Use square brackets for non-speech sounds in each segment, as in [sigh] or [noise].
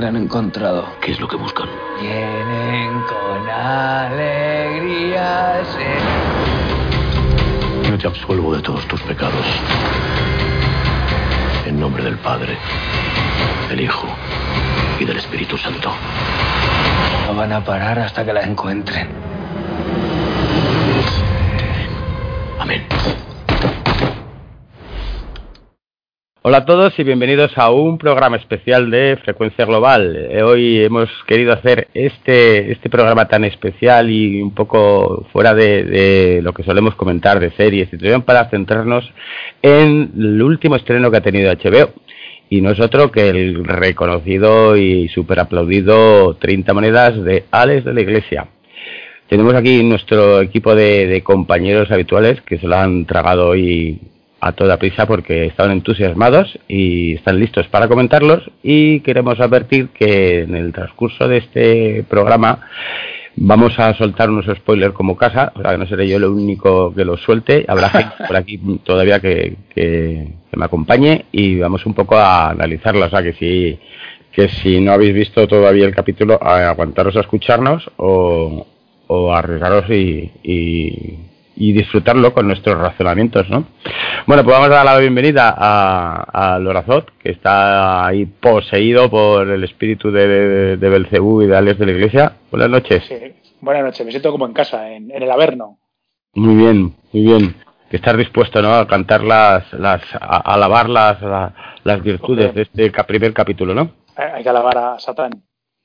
Le han encontrado. ¿Qué es lo que buscan? Vienen con alegría. Yo te absuelvo de todos tus pecados. En nombre del Padre, del Hijo y del Espíritu Santo. No van a parar hasta que la encuentren. Amén. Hola a todos y bienvenidos a un programa especial de Frecuencia Global. Eh, Hoy hemos querido hacer este, este programa tan especial y un poco fuera de, lo que solemos comentar de series y televisión para centrarnos en el último estreno que ha tenido HBO. Y no es otro que el reconocido y super aplaudido 30 monedas de Alex de la Iglesia. Tenemos aquí nuestro equipo de compañeros habituales que se lo han tragado hoy a toda prisa porque estaban entusiasmados y están listos para comentarlos y queremos advertir que en el transcurso de este programa vamos a soltar unos spoilers como casa, o sea que no seré yo el único que los suelte, habrá [laughs] gente por aquí todavía que, que, que me acompañe y vamos un poco a analizarlo, o sea que si que si no habéis visto todavía el capítulo, a aguantaros a escucharnos o, o arriesgaros y, y y disfrutarlo con nuestros razonamientos, ¿no? Bueno, pues vamos a dar la bienvenida a, a Lorazot, que está ahí poseído por el espíritu de, de, de Belcebú y de Alex de la Iglesia. Buenas noches. Sí, buenas noches, me siento como en casa, en, en el Averno. Muy bien, muy bien. Que estás dispuesto, ¿no? A cantar las, las a, alabar las, la, las virtudes de este primer capítulo, ¿no? Hay que alabar a Satán.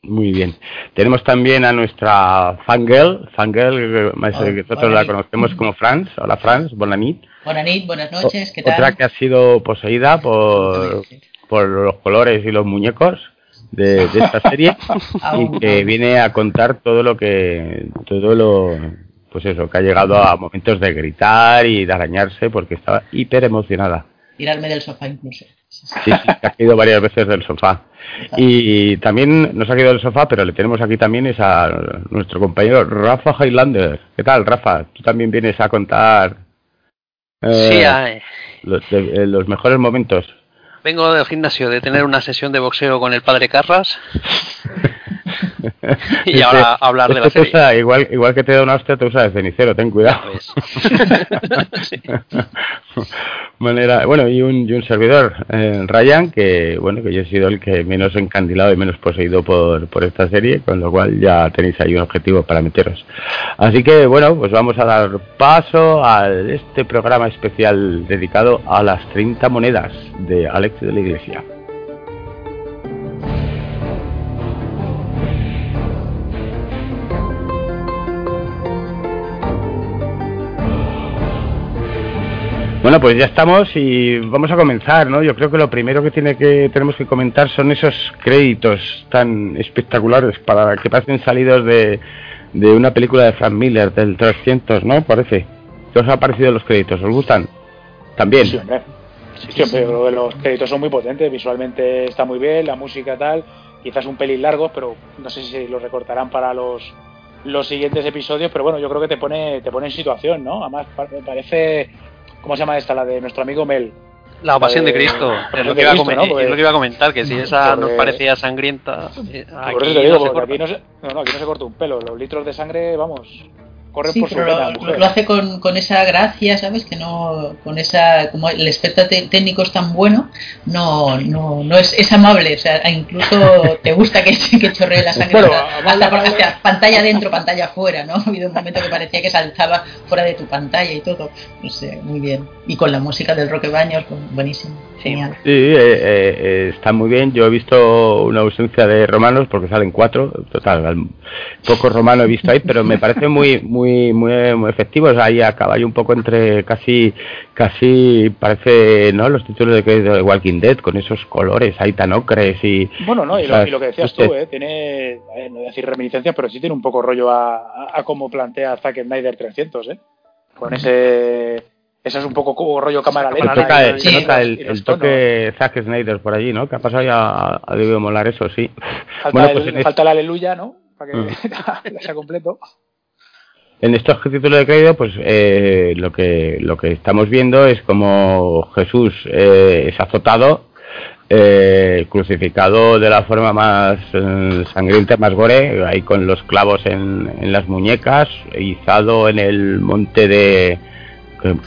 Muy bien. Tenemos también a nuestra fangirl, fangirl, que nosotros la conocemos como Franz. Hola Franz, buenas noches. Buenas noches, buenas noches, ¿qué tal? Otra que ha sido poseída por, por los colores y los muñecos de, de esta [laughs] serie y que viene a contar todo lo que, todo lo, pues eso, que ha llegado a momentos de gritar y de arañarse porque estaba hiper emocionada. Tirarme del sofá incluso. Sí, sí, ha caído varias veces del sofá. Y también nos ha caído del sofá, pero le tenemos aquí también es a nuestro compañero Rafa Highlander. ¿Qué tal, Rafa? Tú también vienes a contar eh, sí, los, de, los, mejores momentos. Vengo del gimnasio de tener una sesión de boxeo con el padre Carras. [laughs] [laughs] y ahora hablar de la serie. Usa, igual, igual que te da una hostia, te usa de cenicero, ten cuidado. [laughs] sí. Manera, bueno, y un, y un servidor, eh, Ryan, que bueno, que yo he sido el que menos encandilado y menos poseído por, por esta serie, con lo cual ya tenéis ahí un objetivo para meteros. Así que bueno, pues vamos a dar paso a este programa especial dedicado a las 30 monedas de Alex de la Iglesia. Bueno, pues ya estamos y vamos a comenzar, ¿no? Yo creo que lo primero que tiene que tenemos que comentar son esos créditos tan espectaculares para que pasen salidos de, de una película de Frank Miller del 300, ¿no? Parece. ¿Qué os ha parecido los créditos? ¿Os gustan? También. Sí, hombre. Sí, sí, los créditos son muy potentes, visualmente está muy bien, la música tal, quizás un pelín largos, pero no sé si los recortarán para los los siguientes episodios, pero bueno, yo creo que te pone te pone en situación, ¿no? Además me parece ¿Cómo se llama esta? La de nuestro amigo Mel. La pasión de, de Cristo. Es lo, que Cristo, ¿no? porque, es lo que iba a comentar, que si esa nos parecía sangrienta. Eh, aquí, digo, no porque aquí no, se, no, no, aquí no se corta un pelo. Los litros de sangre, vamos, sí, por su lo, hace con, con, esa gracia, ¿sabes? Que no, con esa, como el aspecto técnico es tan bueno, no, no, no es, es amable, o sea, incluso te gusta que, [laughs] que chorree la sangre Bueno, hasta, hasta, por- hasta pantalla dentro, pantalla fuera, ¿no? [laughs] Ha habido un momento que parecía que saltaba fuera de tu pantalla y todo, no sé, muy bien. Y con la música del Roque Baños, pues, buenísimo, genial. Sí, eh, eh, eh, está muy bien. Yo he visto una ausencia de romanos porque salen cuatro. Total, al- poco romano he visto ahí, pero me parece muy [laughs] muy muy, muy, muy efectivos. Ahí acaba un poco entre casi, casi parece, ¿no? Los títulos de, Walking Dead con esos colores ahí tan ocres y. Bueno, no, y, lo, que decías tú, ¿eh? Tiene, no voy a decir reminiscencias, pero sí tiene un poco rollo a, a, cómo plantea Zack Snyder 300, ¿eh? Con ese ese es un poco como rollo cámara lenta. Se nota, el, toque Zack Snyder por allí, ¿no? Que ha pasado ya, ha debido molar eso, sí. Falta, pues el, falta la aleluya, ¿no? Para que mm. [laughs] sea completo. En estos títulos de crédito, pues eh, lo que lo que estamos viendo es como Jesús eh, es azotado, eh, crucificado de la forma más sangrienta, más gore, ahí con los clavos en, en las muñecas, izado en el monte de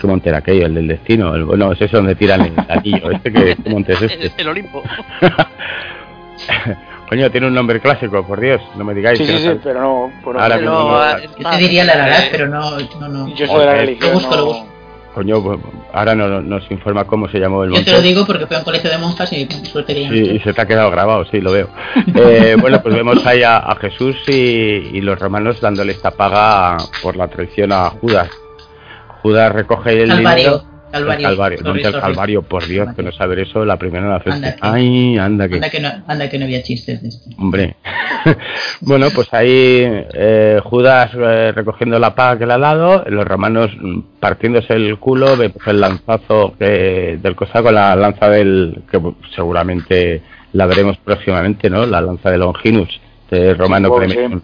¿Qué, monte era aquello? ¿El del destino? El, bueno, es ese donde tiran el anillo. [laughs] ¿Este que, ¿Qué monte es [laughs] este? El Olimpo. [laughs] Coño, tiene un nombre clásico, por Dios, no me digáis. Sí, sí, sí, pero no. Ahora no, yo te diría la verdad, pero no. no, no. Yo soy de la religión. Lo busco, lo busco. Coño, pues, ahora no, nos informa cómo se llamó el monte. Yo te lo digo porque fue a un colegio de monjas y suerte Sí, y se te ha quedado grabado, sí, lo veo. eh, bueno, pues vemos ahí a, a Jesús y, y, los romanos dándole esta paga por la traición a Judas. Judas recoge el Calvario. Calvario. Calvario, no el Calvario, por Dios, que no saber eso la primera la frente. Ay, anda que. Anda que, no, anda que no había chistes de esto. Hombre. [laughs] bueno, pues ahí eh, Judas eh, recogiendo la paga que le ha dado, los romanos partiéndose el culo, vemos el lanzazo que, del cosaco, la lanza del. que seguramente la veremos próximamente, ¿no? La lanza de Longinus, de Romano sí,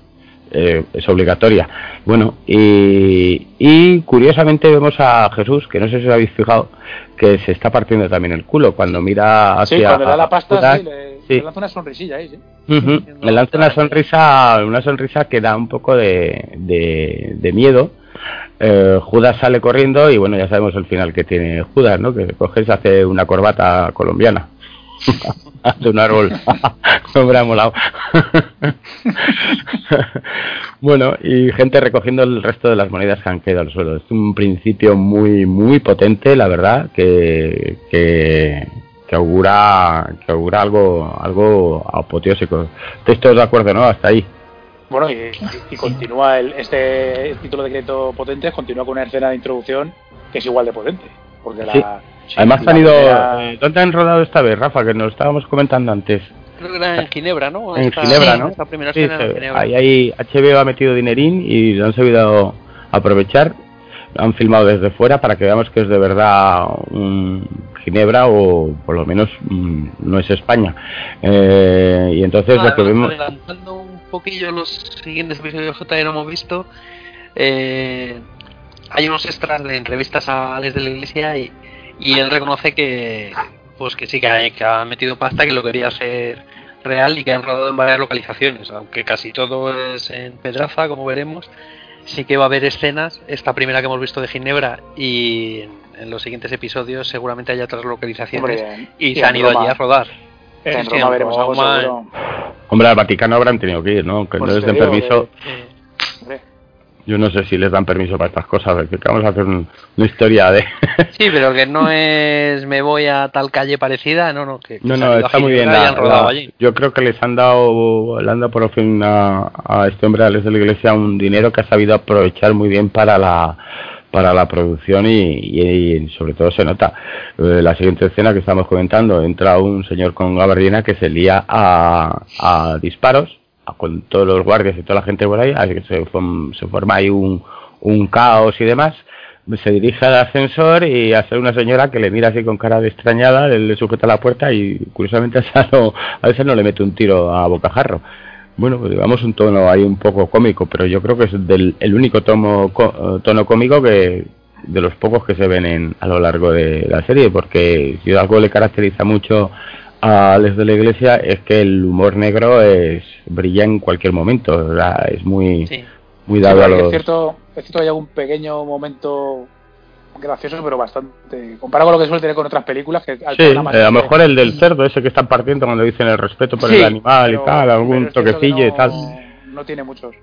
eh, es obligatoria. Bueno, y, y, curiosamente vemos a Jesús, que no sé si os habéis fijado, que se está partiendo también el culo cuando mira hacia. Sí, cuando le da la pasta, sí, le, lanza una sonrisilla ahí, sí. Le lanza una sonrisa, una sonrisa que da un poco de, de, miedo. Eh, Judas sale corriendo y bueno, ya sabemos el final que tiene Judas, ¿no? Que coge y se hace una corbata colombiana. [laughs] de un árbol. [laughs] Hombre, ha molado. [laughs] bueno, y gente recogiendo el resto de las monedas que han quedado al suelo. Es un principio muy, muy potente, la verdad, que, que, augura, que augura algo, algo apoteósico. Estoy de acuerdo, ¿no? Hasta ahí. Bueno, y, continúa el, este título de crédito potente, continúa con una escena de introducción que es igual de potente. Porque la Además han ido... Eh, ¿Dónde han rodado esta vez, Rafa? Que nos estábamos comentando antes. Creo que era en Ginebra, ¿no? En Ginebra, ¿no? Esta primera sí, Ahí, ahí HBO ha metido dinerín y lo han sabido aprovechar. Han filmado desde fuera para que veamos que es de verdad un Ginebra o por lo menos mm, no es España. Eh, y entonces lo que vemos... Adelantando un poquillo los siguientes episodios que no hemos visto, eh, hay unos extras de entrevistas a Alex de la Iglesia y y él reconoce que pues que sí que ha, metido pasta que lo quería hacer real y que han rodado en varias localizaciones aunque casi todo es en Pedraza como veremos sí que va a haber escenas esta primera que hemos visto de Ginebra y en, los siguientes episodios seguramente haya otras localizaciones y, se han ido allí a rodar en Roma veremos algo. Hombre, al Vaticano habrán tenido que ir, ¿no? Que no les den permiso. Yo no sé si les dan permiso para estas cosas, que vamos a hacer una historia de... [laughs] sí, pero que no es me voy a tal calle parecida, no, no, que... No, no, está muy bien. yo creo que les han dado, le han dado por fin a, a este hombre, a de la Iglesia, un dinero que ha sabido aprovechar muy bien para la para la producción y, sobre todo se nota. Eh, la siguiente escena que estamos comentando, entra un señor con gabardina que se lía a, a disparos con todos los guardias y toda la gente por ahí, así que se, forma ahí un, un caos y demás se dirige al ascensor y hace una señora que le mira así con cara de extrañada, le, sujeta la puerta y curiosamente [laughs] a, no, a veces no le mete un tiro a bocajarro. Bueno, pues digamos un tono ahí un poco cómico, pero yo creo que es del, el único tomo, tono cómico que de los pocos que se ven en, a lo largo de la serie, porque si algo le caracteriza mucho a Les de la Iglesia es que el humor negro es brilla en cualquier momento, es muy muy dado a los... Es cierto, es cierto hay algún pequeño momento gracioso, pero bastante comparado con lo que suele tener con otras películas que sí, eh, a lo mejor el del cerdo ese que están partiendo cuando dicen el respeto por el animal y tal, algún toquecillo y tal. No tiene muchos.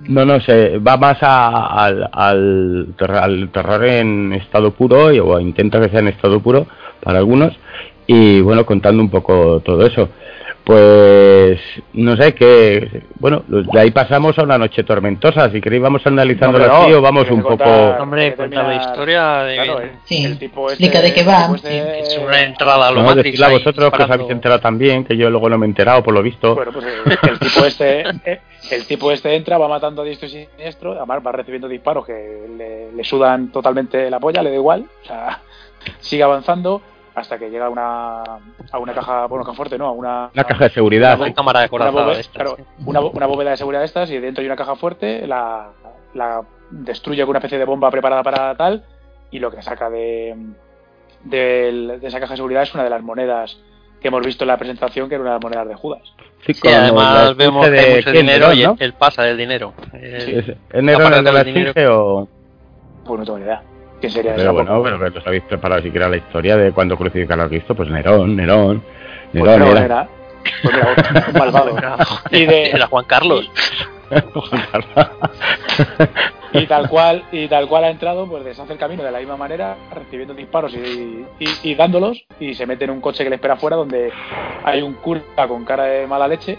No, no, se va más al, al, al, terror en estado puro o intenta que sea en estado puro para algunos y bueno, contando un poco todo eso. Pues no sé qué. Bueno, de ahí pasamos a una noche tormentosa. Si queréis, vamos analizando No, no, tío, vamos tienes un poco. contar- Hombre, cuenta la historia de- Claro, el- Sí, el tipo este- explica de qué va, sí. Es una entrada a lo No, Matrix. ahí vosotros que os habéis enterado también, que yo luego no me he enterado por lo visto. Bueno, pues eh, el tipo este, eh, el tipo este entra, va matando a diestro y siniestro, además va recibiendo disparos que le, le sudan totalmente la polla, le da igual, o sea, sigue avanzando hasta que llega a una, a una caja, bueno, caja fuerte, no, a una, Una caja de seguridad. Una cámara de una corazón bóveda, de estas. claro, una, una bóveda de seguridad de estas y dentro hay una caja fuerte, la, la destruye con una especie de bomba preparada para tal y lo que saca de, del- de esa caja de seguridad es una de las monedas que hemos visto en la presentación, que era una de las monedas de Judas. Sí, Sí, además vemos que hay de mucho dinero y ¿no? él pasa del dinero. Eh, Sí, ¿Es ¿es Nerón aparte el de la esfinge o...? Pues no tengo ni idea. ¿Quién sería Pero bueno, poco? pero que os habéis preparado siquiera la historia de cuando crucificaron a Cristo, pues Nerón, Nerón, Pues Nerón no, era. era. Pues mira, un malvado. [laughs] Y de- Era [laughs] Juan Carlos. y tal cual y tal cual ha entrado pues deshace el camino de la misma manera recibiendo disparos y, y- y dándolos y se mete en un coche que le espera afuera donde hay un cura con cara de mala leche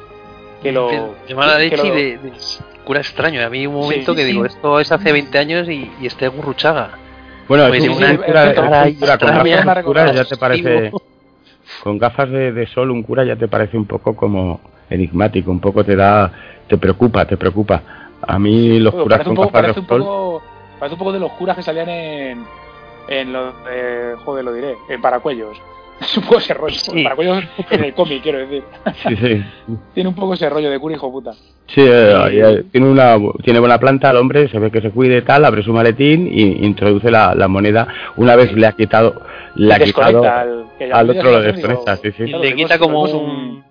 que lo de, de mala que leche y lo- de, de cura extraño. A mí un momento Sí, que sí. digo, esto es hace 20 años y, y este Gurruchaga. Bueno, Pues es sí, un sí, un sí, cura, es es un cara cura con gafas oscuras ya te parece... Con gafas de, de sol un cura ya te parece un poco como enigmático, un poco te da... te preocupa, te preocupa. A mí los Bueno, curas con un poco gafas de un sol... poco parece un poco de los curas que salían en en los de, joder lo diré en Paracuellos es [laughs] un poco ese rollo Sí. Paracuellos en el cómic quiero decir Sí, sí. tiene un poco ese rollo de cura hijo puta Sí, eh, tiene una tiene buena planta el hombre, se ve que se cuide tal, abre su maletín y introduce la, la moneda. Una vez le ha quitado, le ha quitado al, al otro lo desconecta, sí, sí. Y Claro, le quita como un, un-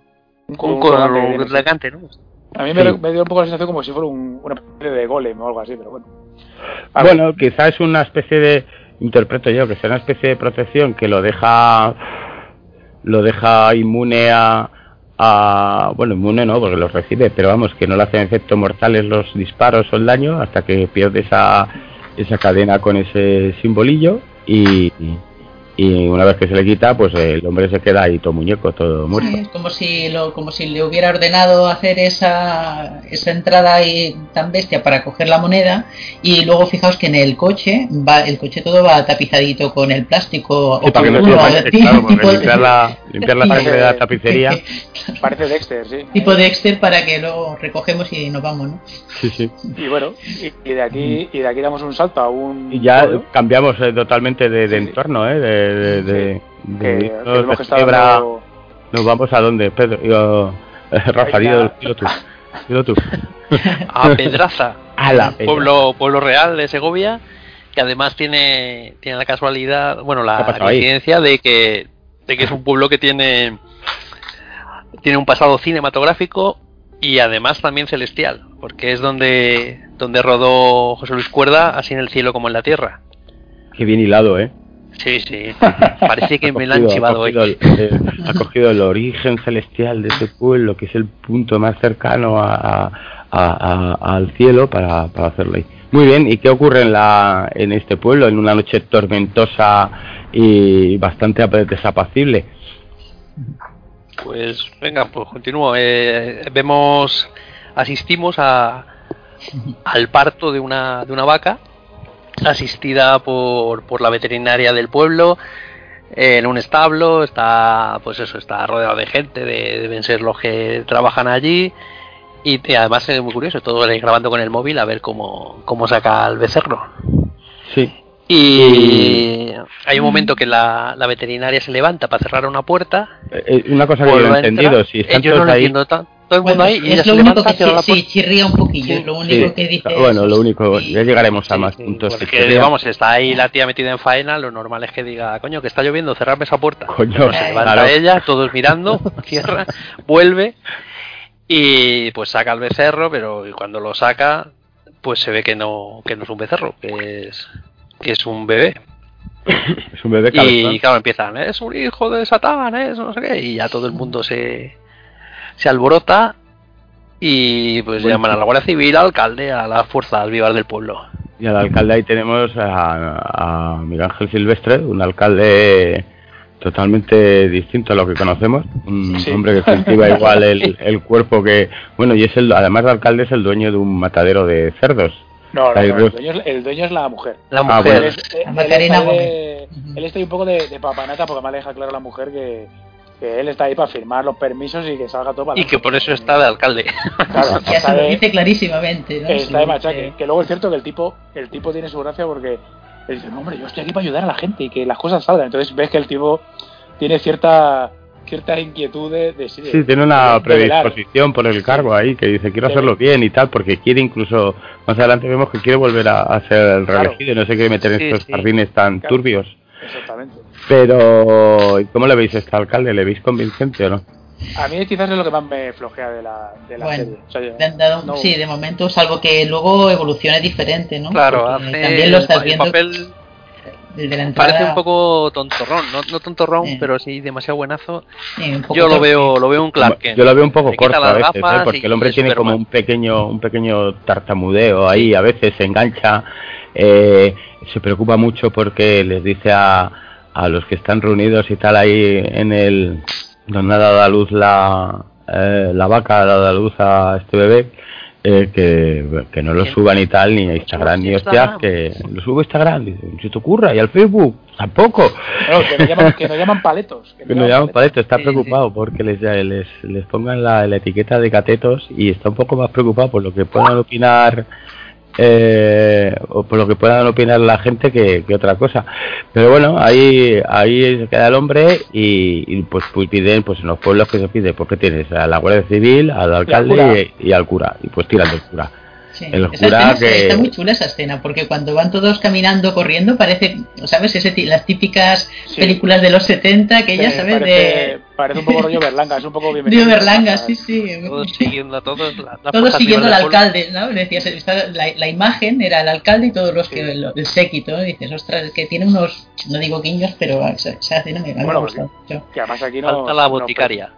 un, ¿no? A mí me, Sí. me dio un poco la sensación como si fuera un, una especie de golem o algo así, pero bueno. Bueno, quizás es una especie de, interpreto yo, que sea una especie de protección que lo deja, lo deja inmune a, a- bueno, inmune no, porque los recibe, pero vamos, que no le hacen efecto mortales los disparos o el daño hasta que pierde esa, esa cadena con ese simbolillo y, y una vez que se le quita, pues el hombre se queda ahí todo muñeco, todo muerto. Sí, es como si lo, como si le hubiera ordenado hacer esa, esa entrada ahí tan bestia para coger la moneda y luego fijaos que en el coche va el coche todo va tapizadito con el plástico Sí, para que no se ti- claro, porque tipo de- limpiar la, [laughs] limpiar la sangre de la tapicería. [laughs] parece Dexter, sí. tipo Dexter para que luego recogemos y nos vamos, ¿no? Sí, sí. Y bueno, y, y de aquí y de aquí damos un salto a un Y ya pueblo cambiamos eh, totalmente de, de sí. entorno, ¿eh? De, de, de- que, de- que de vemos que está Ginebra. dando- Nos vamos a dónde, Pedro. Yo, eh, Rafa, Venga. dilo, dilo tú. Dilo tú. [laughs] A Pedraza, [laughs] A la pueblo, pueblo real de Segovia, que además tiene, tiene la casualidad, bueno, ¿Qué ha la coincidencia de que, de que es un pueblo que tiene, tiene un pasado cinematográfico y además también celestial, porque es donde, donde rodó José Luis Cuerda, así en el cielo como en la tierra. Qué bien hilado, ¿eh? Sí, sí, parece que [laughs] me la han chivado hoy. el- eh, ha cogido el origen celestial de ese pueblo, que es el punto más cercano a, a- a- al cielo, para, para hacerlo ahí. Muy bien, ¿y qué ocurre en, la, en este pueblo en una noche tormentosa y bastante ap- desapacible? Pues venga, pues continúo. Eh, vemos, asistimos a, al parto de una, de una vaca, asistida por, por la veterinaria del pueblo, en un establo, está, pues eso, está rodeado de gente, de- deben ser los que trabajan allí. Y, y además es muy curioso, todo grabando con el móvil a ver cómo, cómo saca al becerro. Sí. Y hay un momento que la, la veterinaria se levanta para cerrar una puerta Eh, eh, una cosa que yo no he entendido, si están Eh, yo no lo ahí... entiendo ta- todo el mundo Bueno, ahí y ella es se lo único levanta, que cierra la sí, puerta. sí, chirría un poquillo, lo único Sí, que dice. bueno, lo único, sí. ya llegaremos a Sí, más sí, puntos. porque, vamos, está ahí la tía metida en faena, lo normal es que diga, coño, que está lloviendo, cerrarme esa puerta. Coño, se levanta claro. ella, todos mirando, [laughs] cierra, vuelve y pues saca el becerro, pero cuando lo saca, pues se ve que no, que no es un becerro, que es, que es un bebé. Es un bebé cabezón. Y claro, empiezan, es un hijo de Satán, es no sé qué, y ya todo el mundo se, se alborota y pues Bueno. llaman a la Guardia Civil, al alcalde, a las fuerzas vivas del pueblo. Y al alcalde ahí tenemos a, a Miguel Ángel Silvestre, un alcalde totalmente distinto a lo que conocemos. Un Sí. hombre que cultiva [laughs] igual el, el cuerpo que. Bueno, y es el, además de alcalde, es el dueño de un matadero de cerdos. No, el, dueño es, el dueño es la mujer. La Ah, mujer. bueno. Él, es- él Macarena está de- él está ahí un poco de, de papanata porque además le deja claro a la mujer que, que él está ahí para firmar los permisos y que salga todo para Y que por eso está de alcalde. Claro, [laughs] Ya se lo dice clarísimamente, ¿no? está de machaque. Que luego es cierto que el tipo, el tipo tiene su gracia porque él dice, no, hombre, yo estoy aquí para ayudar a la gente y que las cosas salgan. Entonces ves que el tipo tiene cierta cierta inquietud de, de, Sí, tiene una de predisposición por el cargo ahí, que dice quiero hacerlo bien y tal, porque quiere incluso, más adelante vemos que quiere volver a, a ser el Claro. reelegido y no se quiere meter Sí, en estos sí. jardines tan Claro. turbios. Exactamente. Pero, ¿y ¿cómo le veis a este alcalde? ¿Le veis convincente o no? A mí quizás es lo que más me flojea de la, de la Bueno, serie. O sea, yo- Le han dado- no- Sí, de momento, salvo que luego evolucione diferente, ¿no? Claro, hace también lo estás el viendo papel desde la entrada. parece un poco tontorrón, no, no tontorrón, Sí. pero sí demasiado buenazo. sí, Yo lo veo, lo veo un Clark Kent. Yo lo veo un poco corto a veces, ¿eh? porque el hombre tiene como un pequeño, un pequeño tartamudeo ahí, a veces se engancha, eh, se preocupa mucho porque les dice a, a los que están reunidos y tal ahí en el donde ha dado a luz la, eh, la vaca, ha dado a luz a este bebé, eh, que, que no lo suban y tal, ni a Instagram, ni hostias, que lo subo a Instagram, dice, se te ocurra, y al Facebook, tampoco. Que nos llaman, que nos llaman paletos. Que [laughs] nos llaman paleto, está Sí, preocupado porque les, les, les pongan la, la etiqueta de catetos y está un poco más preocupado por lo que puedan opinar eh, o por lo que puedan opinar la gente que, que otra cosa. Pero bueno, ahí ahí se queda el hombre y, y, pues, pues piden, pues en los pueblos que se pide, porque tienes a la Guardia Civil, al cura. alcalde y, y al cura, y pues tiran del cura. Sí. El Esa jura escena está- que- está muy chula esa escena, porque cuando van todos caminando, corriendo, parece, ¿sabes? Ese, las típicas Sí. películas de los 70, que ya Sí, sabes, parece, de parece un poco rollo Berlanga, es un poco bienvenido. Río Berlanga, sí, sí. Todos siguiendo a todos. la- la Todos siguiendo al alcalde, ¿no? Decías, la, la imagen era el alcalde y todos los que, lo- el séquito, ¿no? Dices, ostras, es que tiene unos, no digo guiños, pero escena me, a mí me Bueno, ha gustado mucho. Que además aquí nos, Falta la nos- boticaria.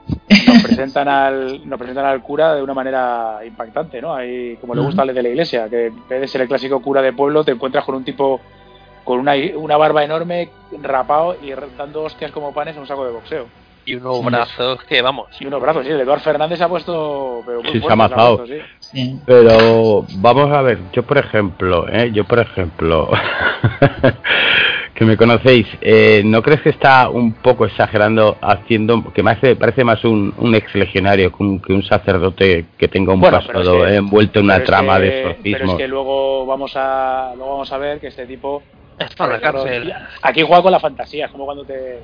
Nos, presentan al, nos presentan al cura de una manera impactante, ¿no? Ahí, como le gusta al de la iglesia, que en vez de ser el clásico cura de pueblo, te encuentras con un tipo con una, una barba enorme, rapado y dando hostias como panes en un saco de boxeo. Y unos Sí. brazos que, vamos, Y unos brazos, sí, el Eduard Fernández se ha puesto... Pero muy Sí, se ha sí. Sí. Pero vamos a ver, yo por ejemplo, ¿eh? yo por ejemplo, [laughs] que me conocéis, eh, ¿no crees que está un poco exagerando haciendo, que me hace, parece más un, un ex legionario que un, que un sacerdote que tenga un Bueno, pero pasado es que- envuelto en una Pero es trama que- de Pero exorcismo? es que luego vamos a, luego vamos a ver que este tipo está en la cárcel. Aquí juega con la fantasía, es como cuando te.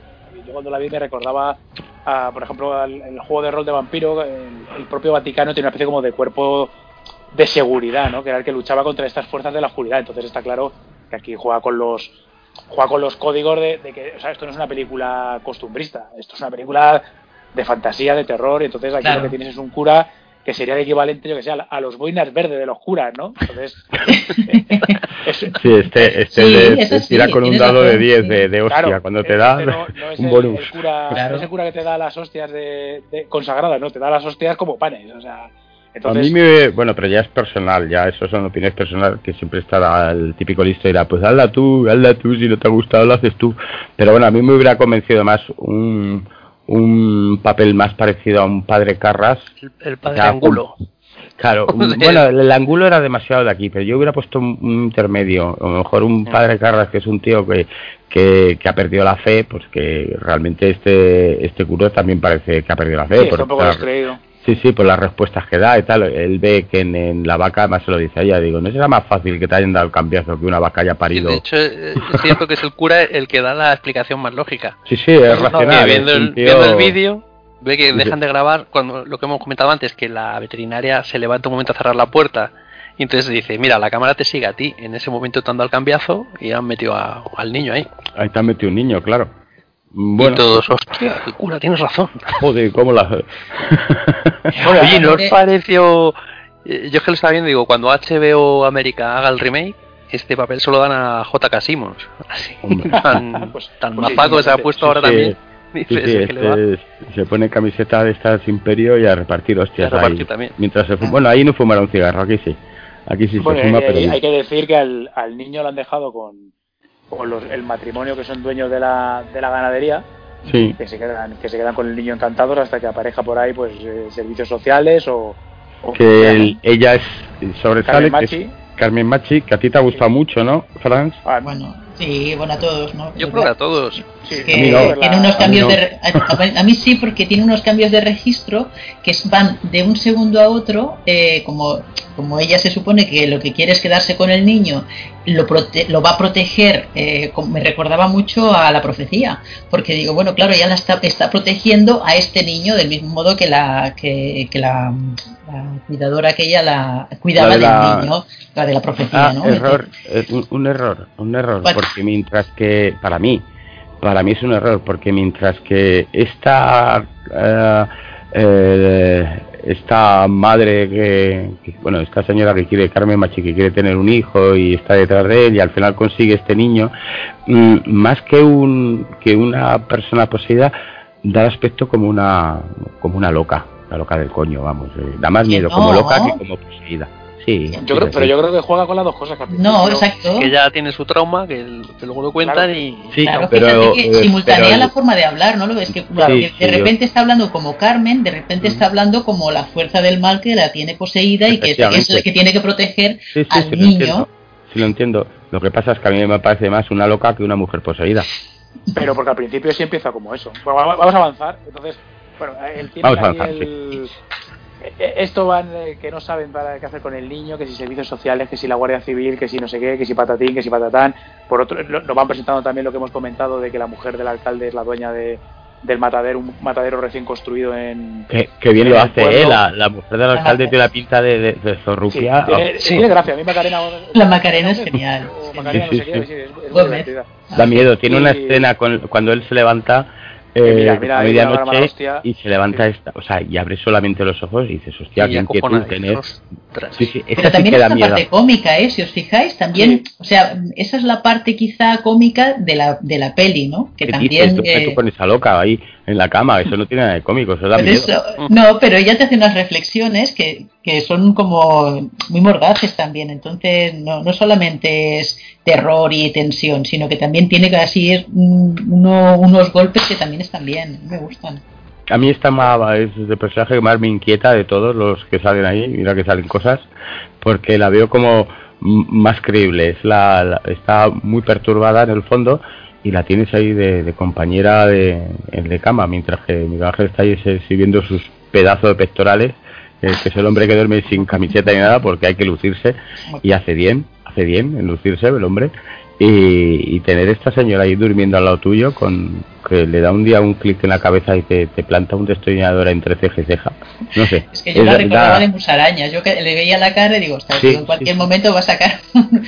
Yo cuando la vi me recordaba, a, por ejemplo, al el juego de rol de vampiro, el, el propio Vaticano tiene una especie como de cuerpo de seguridad, ¿no? Que era el que luchaba contra estas fuerzas de la oscuridad. Entonces está claro que aquí juega con los juega con los códigos de, de que, o sea, esto no es una película costumbrista, esto es una película de fantasía, de terror, y entonces aquí Claro. lo que tienes es un cura que sería el equivalente, yo que sé, a, a los boinas verdes de los curas, ¿no? Entonces, [laughs] es- Sí, este, este Sí, sí, tira con un dado de razón, 10 sí. de, de hostia, Claro, cuando te este da no, no [laughs] es un el, bonus. el cura, Claro. no es el cura que te da las hostias de, de- consagradas, no, te da las hostias como panes, o sea, A entonces mí me, bueno, pero ya es personal, ya eso son opiniones personales que siempre está el típico listo y dirá, pues hazla tú, hazla tú, si no te ha gustado lo haces tú. Pero bueno, a mí me hubiera convencido más un, un papel más parecido a un padre Carras. El, el padre Angulo. Claro, [laughs] Joder. bueno, el, ángulo era demasiado de aquí, pero yo hubiera puesto un, un intermedio, o mejor un padre Carras que es un tío que, que, que ha perdido la fe, pues que realmente este este cura también parece que ha perdido la fe. sí, está por- un poco por- descreído. Sí, sí, por las respuestas que da y tal. Él ve que en, en la vaca, además se lo dice a ella, digo, ¿no será más fácil que te hayan dado el cambiazo que una vaca haya parido? de hecho, eh, es cierto que es el cura el que da la explicación más lógica. Sí, sí, es racional. viendo, el, tío- viendo el vídeo, ve que Sí, dejan sí. de grabar cuando lo que hemos comentado antes, que la veterinaria se levanta un momento a cerrar la puerta. Y entonces dice, mira, la cámara te sigue a ti. En ese momento te han dado el cambiazo y han metido a- al niño ahí. Ahí te han metido un niño, claro. Bueno, y todos, hostia, el cura, tienes razón. joder, ¿cómo la...? [laughs] Oye, ¿no os hombre. pareció...? eh, Yo es que lo estaba viendo, digo, cuando HBO América haga el remake, este papel solo dan a J.K. Simmons. Así, tan, [laughs] Pues- tan pues sí, mazaco que se ha sí, puesto sí, ahora sí. también. Sí, Dices, sí, que le va. este es- se pone camiseta de estas Imperio y a repartir hostias a repartir ahí. también. Mientras se fuma. Bueno, ahí no fumaron cigarro, aquí sí. Aquí sí Bueno, se fuma, hay, pero... hay- hay que decir que al, al niño lo han dejado con, con los- el matrimonio que son dueños de la, de la ganadería Sí. que se quedan que se quedan con el niño encantados hasta que apareja por ahí pues eh, servicios sociales o, o Que el- ella es sobresale, Carmen que es Machi. Carmen Machi, que a ti te ha gustado mucho, ¿no, Franz? Ah, Bueno, sí, bueno a todos, ¿no? Yo creo que a todos. sí, que A mí no. tiene unos la- cambios no. de re- a, a mí sí porque tiene unos cambios de registro que van de un segundo a otro eh, como como ella se supone que lo que quiere es quedarse con el niño lo prote- lo va a proteger eh, me recordaba mucho a la profecía porque digo bueno claro ya la está, está protegiendo a este niño del mismo modo que la que, que la, la cuidadora que ella la cuidaba La de del niño la de la profecía Ah, ¿no? error, eh, un, un error, un error, Bueno. porque mientras que, para mí, para mí es un error, porque mientras que esta, eh, eh, esta madre que, que- bueno, esta señora que quiere, Carmen Machi, que quiere tener un hijo y está detrás de él y al final consigue este niño, mm, más que un, que una persona poseída, da aspecto como una, como una loca, la loca del coño, vamos, eh, da más miedo no. como loca que como poseída. Sí, yo creo, pero yo creo que juega con las dos cosas que al no exacto Que ya tiene su trauma, que, el- que luego lo cuentan Claro. y... Sí, claro, pero, fíjate que eh, simultanea pero- la forma de hablar, ¿no lo ves? Que, Claro. que Sí, de sí, repente está hablando como Carmen, de repente está hablando como la fuerza del mal que la tiene poseída y que es que tiene que proteger Sí, sí, al sí, niño. Sí, lo entiendo. Lo que pasa es que a mí me parece más una loca que una mujer poseída. pero porque al principio sí empieza como eso. Bueno, va- vamos a avanzar. Entonces, bueno, él tiene Vamos a avanzar, el- Esto van eh, que no saben para qué hacer con el niño, que si servicios sociales, que si la Guardia Civil, que si no sé qué, que si patatín, que si patatán. Por otro, lo- nos van presentando también lo que hemos comentado de que la mujer del alcalde es la dueña de, del matadero, un matadero recién construido en. Que, que bien En lo hace, ¿eh? La, la mujer del alcalde tiene la pinta de, de, de Sí, zorrupia. tiene, tiene gracia. A mí Macarena. La Macarena es genial. o Sí, Macarena, sí, no sé sí, qué, sí. sí, es- es muy Gómez. divertida. Da miedo. Tiene una escena con, cuando él se levanta eh, mira, a medianoche hostia. y se levanta Sí. esta, o sea, y abre solamente los ojos y dices, hostia, y qué inquietud tener. Sí, sí, esa Pero sí también que es la parte cómica, ¿eh? Si os fijáis, también, o sea, esa es la parte quizá cómica de la, de la peli, ¿no? Que ¿Qué también... dices? ¿Qué eh, tú con esa loca ahí en la cama? Eso no tiene nada de cómico, eso da miedo. eso- no, pero ella te hace unas reflexiones que, que son como muy mordaces también. Entonces, no, no solamente es terror y tensión, sino que también tiene mm, uno- unos golpes que también están bien, me gustan. A mí esta ma- es el personaje que más me inquieta de todos los que salen ahí, mira que salen cosas, porque la veo como más creíble, es la, está muy perturbada en el fondo y la tienes ahí de, compañera de, de cama, mientras que Miguel Ángel está ahí exhibiendo sus pedazos de pectorales, eh, que es el hombre que duerme sin camiseta ni nada porque hay que lucirse y hace bien, hace bien en lucirse el hombre. Y, y tener esta señora ahí durmiendo al lado tuyo con que le da un día un clic en la cabeza y te, te planta un destornillador entre ceja y ceja. No sé. Es que yo Es- la recordaba da- de musarañas. Yo que le veía la cara y digo, Sí, en cualquier sí, momento va a sacar [laughs] un,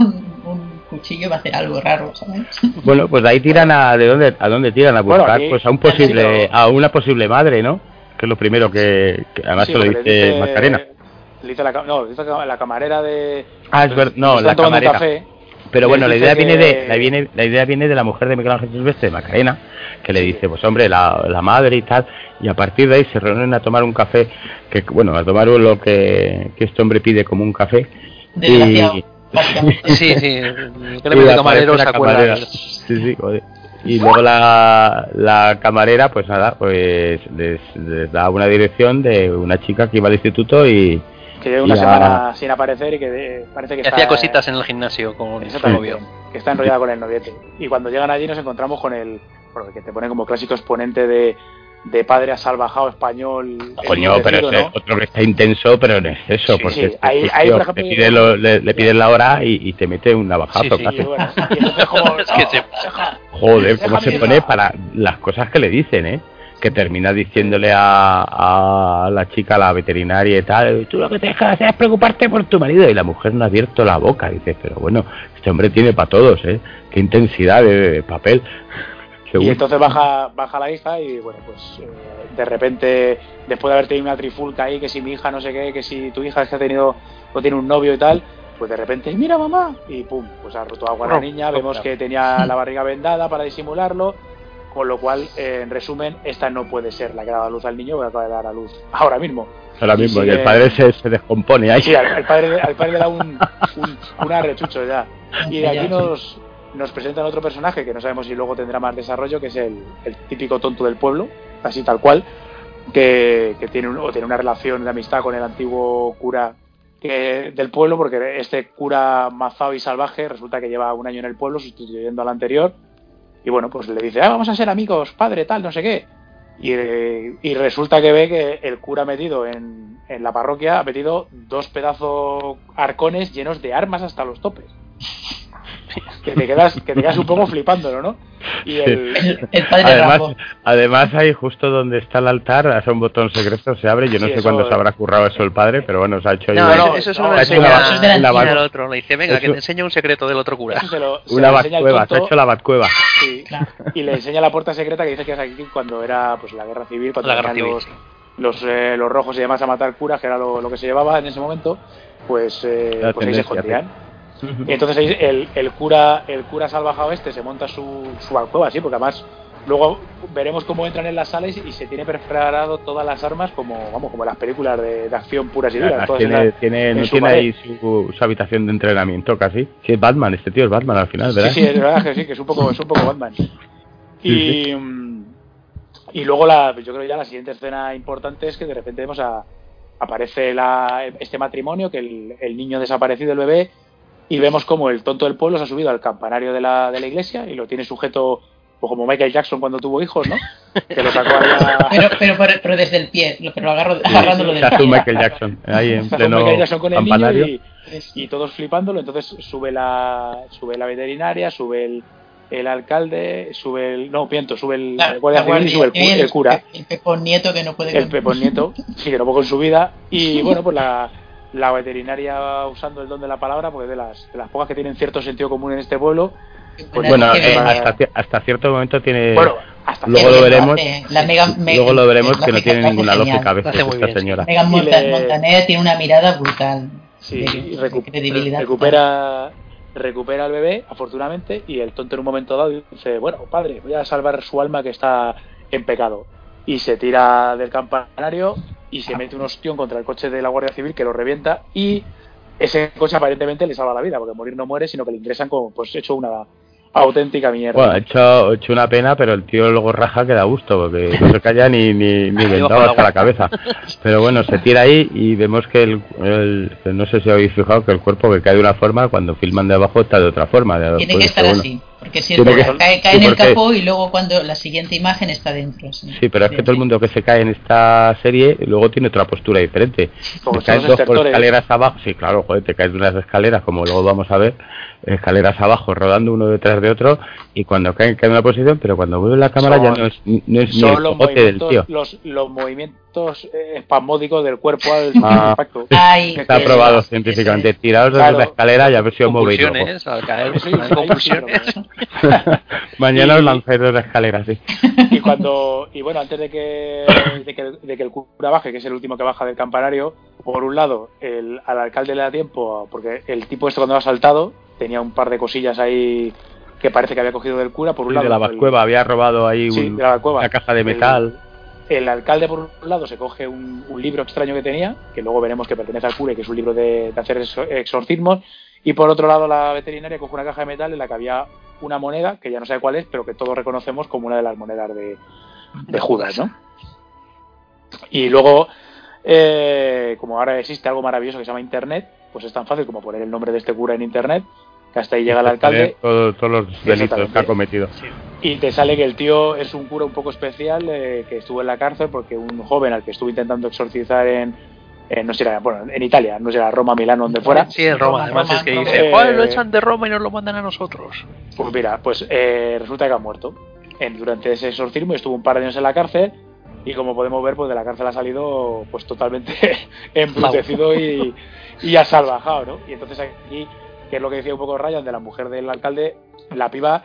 un- un cuchillo y va a hacer algo raro, ¿sabes? Bueno, pues ahí tiran a de dónde a dónde tiran a Bueno, buscar aquí- pues a un posible a una posible madre, ¿no? Que es lo primero que, que además Sí, se lo dice, Macarena. le dice la, no, le dice la camarera de. Ah, es verdad, no, la camarera. café, Pero bueno, la idea viene de la viene la idea viene de la mujer de Miguel Ángel Silvestre, Macarena, que le dice, pues hombre, la, la madre y tal, y a partir de ahí se reúnen a tomar un café, que bueno, a tomar lo que, que este hombre pide como un café. Desgraciado, y-. Sí, sí. [laughs] El que aparece camarero la se acuerda. camarera. Sí, sí, joder. Y luego la, la camarera, pues nada, pues les, les da una dirección de una chica que iba al instituto y que lleva una semana sin aparecer y que de- parece que Que está, hacía cositas en el gimnasio con Exactamente, novio. que está enrollada con el noviete. Y cuando llegan allí nos encontramos con el. Bueno, que te pone como clásico exponente de, de padre asalvajado español. coño, pero ese ¿no? otro que está intenso, pero en exceso, Sí, porque sí, este, ahí- ahí, tío, por ejemplo, le, yo- pide lo- le, le pides la hora y, y te mete un navajazo. Sí, sí, casi. Bueno, y entonces como, [laughs] Es que "No, se- deja- Joder, cómo se pone dejar". para las cosas que le dicen, ¿eh? Que termina diciéndole a, a la chica, la veterinaria y tal, tú lo que tienes que hacer es preocuparte por tu marido. Y la mujer no ha abierto la boca. Dice, pero bueno, este hombre tiene para todos, ¿eh? Qué intensidad de, de papel. Y entonces baja, baja la hija y bueno, pues eh, de repente, después de haber tenido una trifulca ahí, que si mi hija no sé qué, que si tu hija es que ha tenido o tiene un novio y tal, pues de repente, mira mamá, y pum, pues ha roto agua la Ro- niña, vemos que tenía [laughs] la barriga vendada para disimularlo, con lo cual, eh, en resumen, esta no puede ser la que ha dado a luz al niño, porque acaba de dar a luz ahora mismo. Ahora mismo, y sigue- el padre se, se descompone ahí. Sí, al, al padre, al padre le da un, un, un arrechucho ya. [laughs] Y de aquí nos, nos presentan otro personaje que no sabemos si luego tendrá más desarrollo, que es el, típico tonto del pueblo, así tal cual, que, tiene, un- o tiene una relación de amistad con el antiguo cura del pueblo, porque este cura mazao y salvaje resulta que lleva un año en el pueblo sustituyendo al anterior, y bueno, pues le dice, ah, vamos a ser amigos, padre, tal, no sé qué. Y, resulta que ve que el cura metido en, en la parroquia ha metido dos pedazos arcones llenos de armas hasta los topes. Que te quedas, que te quedas un poco flipándolo, ¿no? Y el, El, el padre Además, Rambo. además ahí justo donde está el altar, hace un botón secreto, se abre. Yo no Sí, sé eso, cuándo se habrá currado eso el padre, pero bueno, se ha hecho ahí No, una- eso, no, le eso es de la al otro. Le dice, venga, que te enseño un secreto del otro cura. eso se lo, se una batcueva, se ha hecho la batcueva. sí, y le enseña la puerta secreta que dice que es aquí cuando era pues la guerra civil, cuando La guerra venían civil, los, los, eh, los rojos y demás a matar curas, que era lo, lo que se llevaba en ese momento, pues, eh, pues ahí se escondían. Y entonces ahí el, el cura el cura salvajado este se monta su, su alcoba así, porque además luego veremos cómo entran en las salas y, se tiene preparado todas las armas como vamos como las películas de, de acción puras y duras. En tiene, la- tiene, en no su tiene ahí su, su habitación de entrenamiento casi. Sí, es Batman, este tío es Batman al final, Sí, ¿verdad? sí, es verdad que sí, que es un poco, es un poco Batman. Y, y luego la, yo creo ya la siguiente escena importante es que de repente vemos a aparece la, este matrimonio, que el, el niño desaparecido, el bebé, y vemos como el tonto del pueblo se ha subido al campanario de la, de la iglesia y lo tiene sujeto pues como Michael Jackson cuando tuvo hijos, ¿no? Que lo sacó ahí a- [laughs] Pero, pero, pero, pero desde el pie, lo- pero agarro, agarrándolo Se del pie. Michael Jackson ahí en pleno Michael Jackson con el niño campanario. y, y todos flipándolo. Entonces sube la sube la veterinaria, sube el, el alcalde, sube el. No, piento, sube el, La- el guardia civil y sube el, civil, el cura, El Pepón Nieto que no puede el Pepón Nieto, sí, que no puede con su vida. Y [laughs] bueno, pues la, la veterinaria usando el don de la palabra, porque de las, de las pocas que tienen cierto sentido común en este pueblo. Pues Bueno, eh, hasta, hasta cierto momento tiene. Bueno, hasta luego lo veremos. hace. La Mega- me- luego lo veremos que no tiene ninguna genial. lógica a veces esta bien, señora. Megan Montaner tiene una mirada brutal. Sí, de- y recu- credibilidad. recupera, recupera al bebé, afortunadamente, y el tonto en un momento dado dice, bueno, padre, voy a salvar su alma que está en pecado. Y se tira del campanario y se mete un ostión contra el coche de la Guardia Civil que lo revienta y ese coche aparentemente le salva la vida, porque morir no muere, sino que le ingresan como pues hecho una auténtica mierda. Bueno, ha hecho, hecho una pena, pero el tío luego raja que da gusto, porque no se calla ni, ni, ni [laughs] vendado hasta la cabeza. Pero bueno, se tira ahí y vemos que el, el- no sé si habéis fijado que el cuerpo que cae de una forma, cuando filman de abajo está de otra forma. de- Tiene que estar así. Porque si que- cae, cae sí, en el porque- capó y luego cuando la siguiente imagen está dentro. Sí, Sí, pero es que todo el mundo que se cae en esta serie luego tiene otra postura diferente. Como te caes dos por escaleras abajo, sí, claro, joder, te caes de unas escaleras, como luego vamos a ver, escaleras abajo, rodando uno detrás de otro, y cuando caen, caen en una posición, pero cuando mueve la cámara Son- ya no es, no es ni el del tío. los, los movimientos eh, espasmódicos del cuerpo al Ah. impacto. Ay, Que- Está que- probado ese- científicamente. Tiraos desde Claro. la escalera y a ver si os movéis. al caer, Sí, [laughs] Mañana Y- os lancéis desde la escalera, sí. y cuando y bueno antes de que, de que de que el cura baje que es el último que baja del campanario por un lado el, al alcalde le da tiempo porque el tipo este cuando ha saltado tenía un par de cosillas ahí que parece que había cogido del cura por un Sí, lado de la el- Batcueva había robado ahí sí, un- de la una caja de El- metal. El alcalde por un lado se coge un, libro extraño que tenía que luego veremos que pertenece al cura y que es un libro de, hacer exor- exorcismos y por otro lado la veterinaria coge una caja de metal en la que había una moneda que ya no sabe cuál es pero que todos reconocemos como una de las monedas de, de Judas, ¿no? Y luego, eh, como ahora existe algo maravilloso que se llama Internet, pues es tan fácil como poner el nombre de este cura en Internet, que hasta ahí llega el alcalde Todo- todos los delitos que ha cometido. y te sale que el tío es un cura un poco especial eh, que estuvo en la cárcel porque un joven al que estuvo intentando exorcizar en, no sé, era- bueno, en Italia, no sé, era Roma, Milán, donde fuera, Sí, en Roma. Además Roma, es que Roma. dice, Eh, "Joder, lo echan de Roma y nos lo mandan a nosotros. pues mira, pues eh, resulta que ha muerto en- durante ese exorcismo y estuvo un par de años en la cárcel y como podemos ver, pues de la cárcel ha salido pues totalmente [laughs] embrutecido y, y asalvajado, ¿no? Y entonces aquí, que es lo que decía un poco Ryan de la mujer del alcalde, la piba,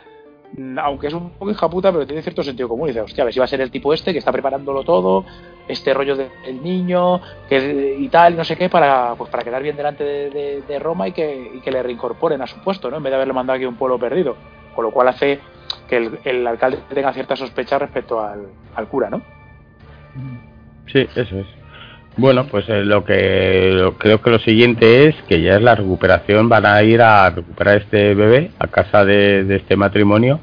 mm, aunque es un poco hija puta, pero tiene cierto sentido común. Y dice, hostia, a ver si va a ser el tipo este que está preparándolo todo, este rollo de- del niño que, y tal, no sé qué, para pues para quedar bien delante de, Roma y que, y que le reincorporen a su puesto, ¿no? En vez de haberle mandado aquí un pueblo perdido. Con lo cual hace que el, el alcalde tenga cierta sospecha respecto al, al cura, ¿no? Sí, eso es. Bueno, pues eh, lo que lo- creo que lo siguiente es que ya es la recuperación, van a ir a recuperar este bebé a casa de, de este matrimonio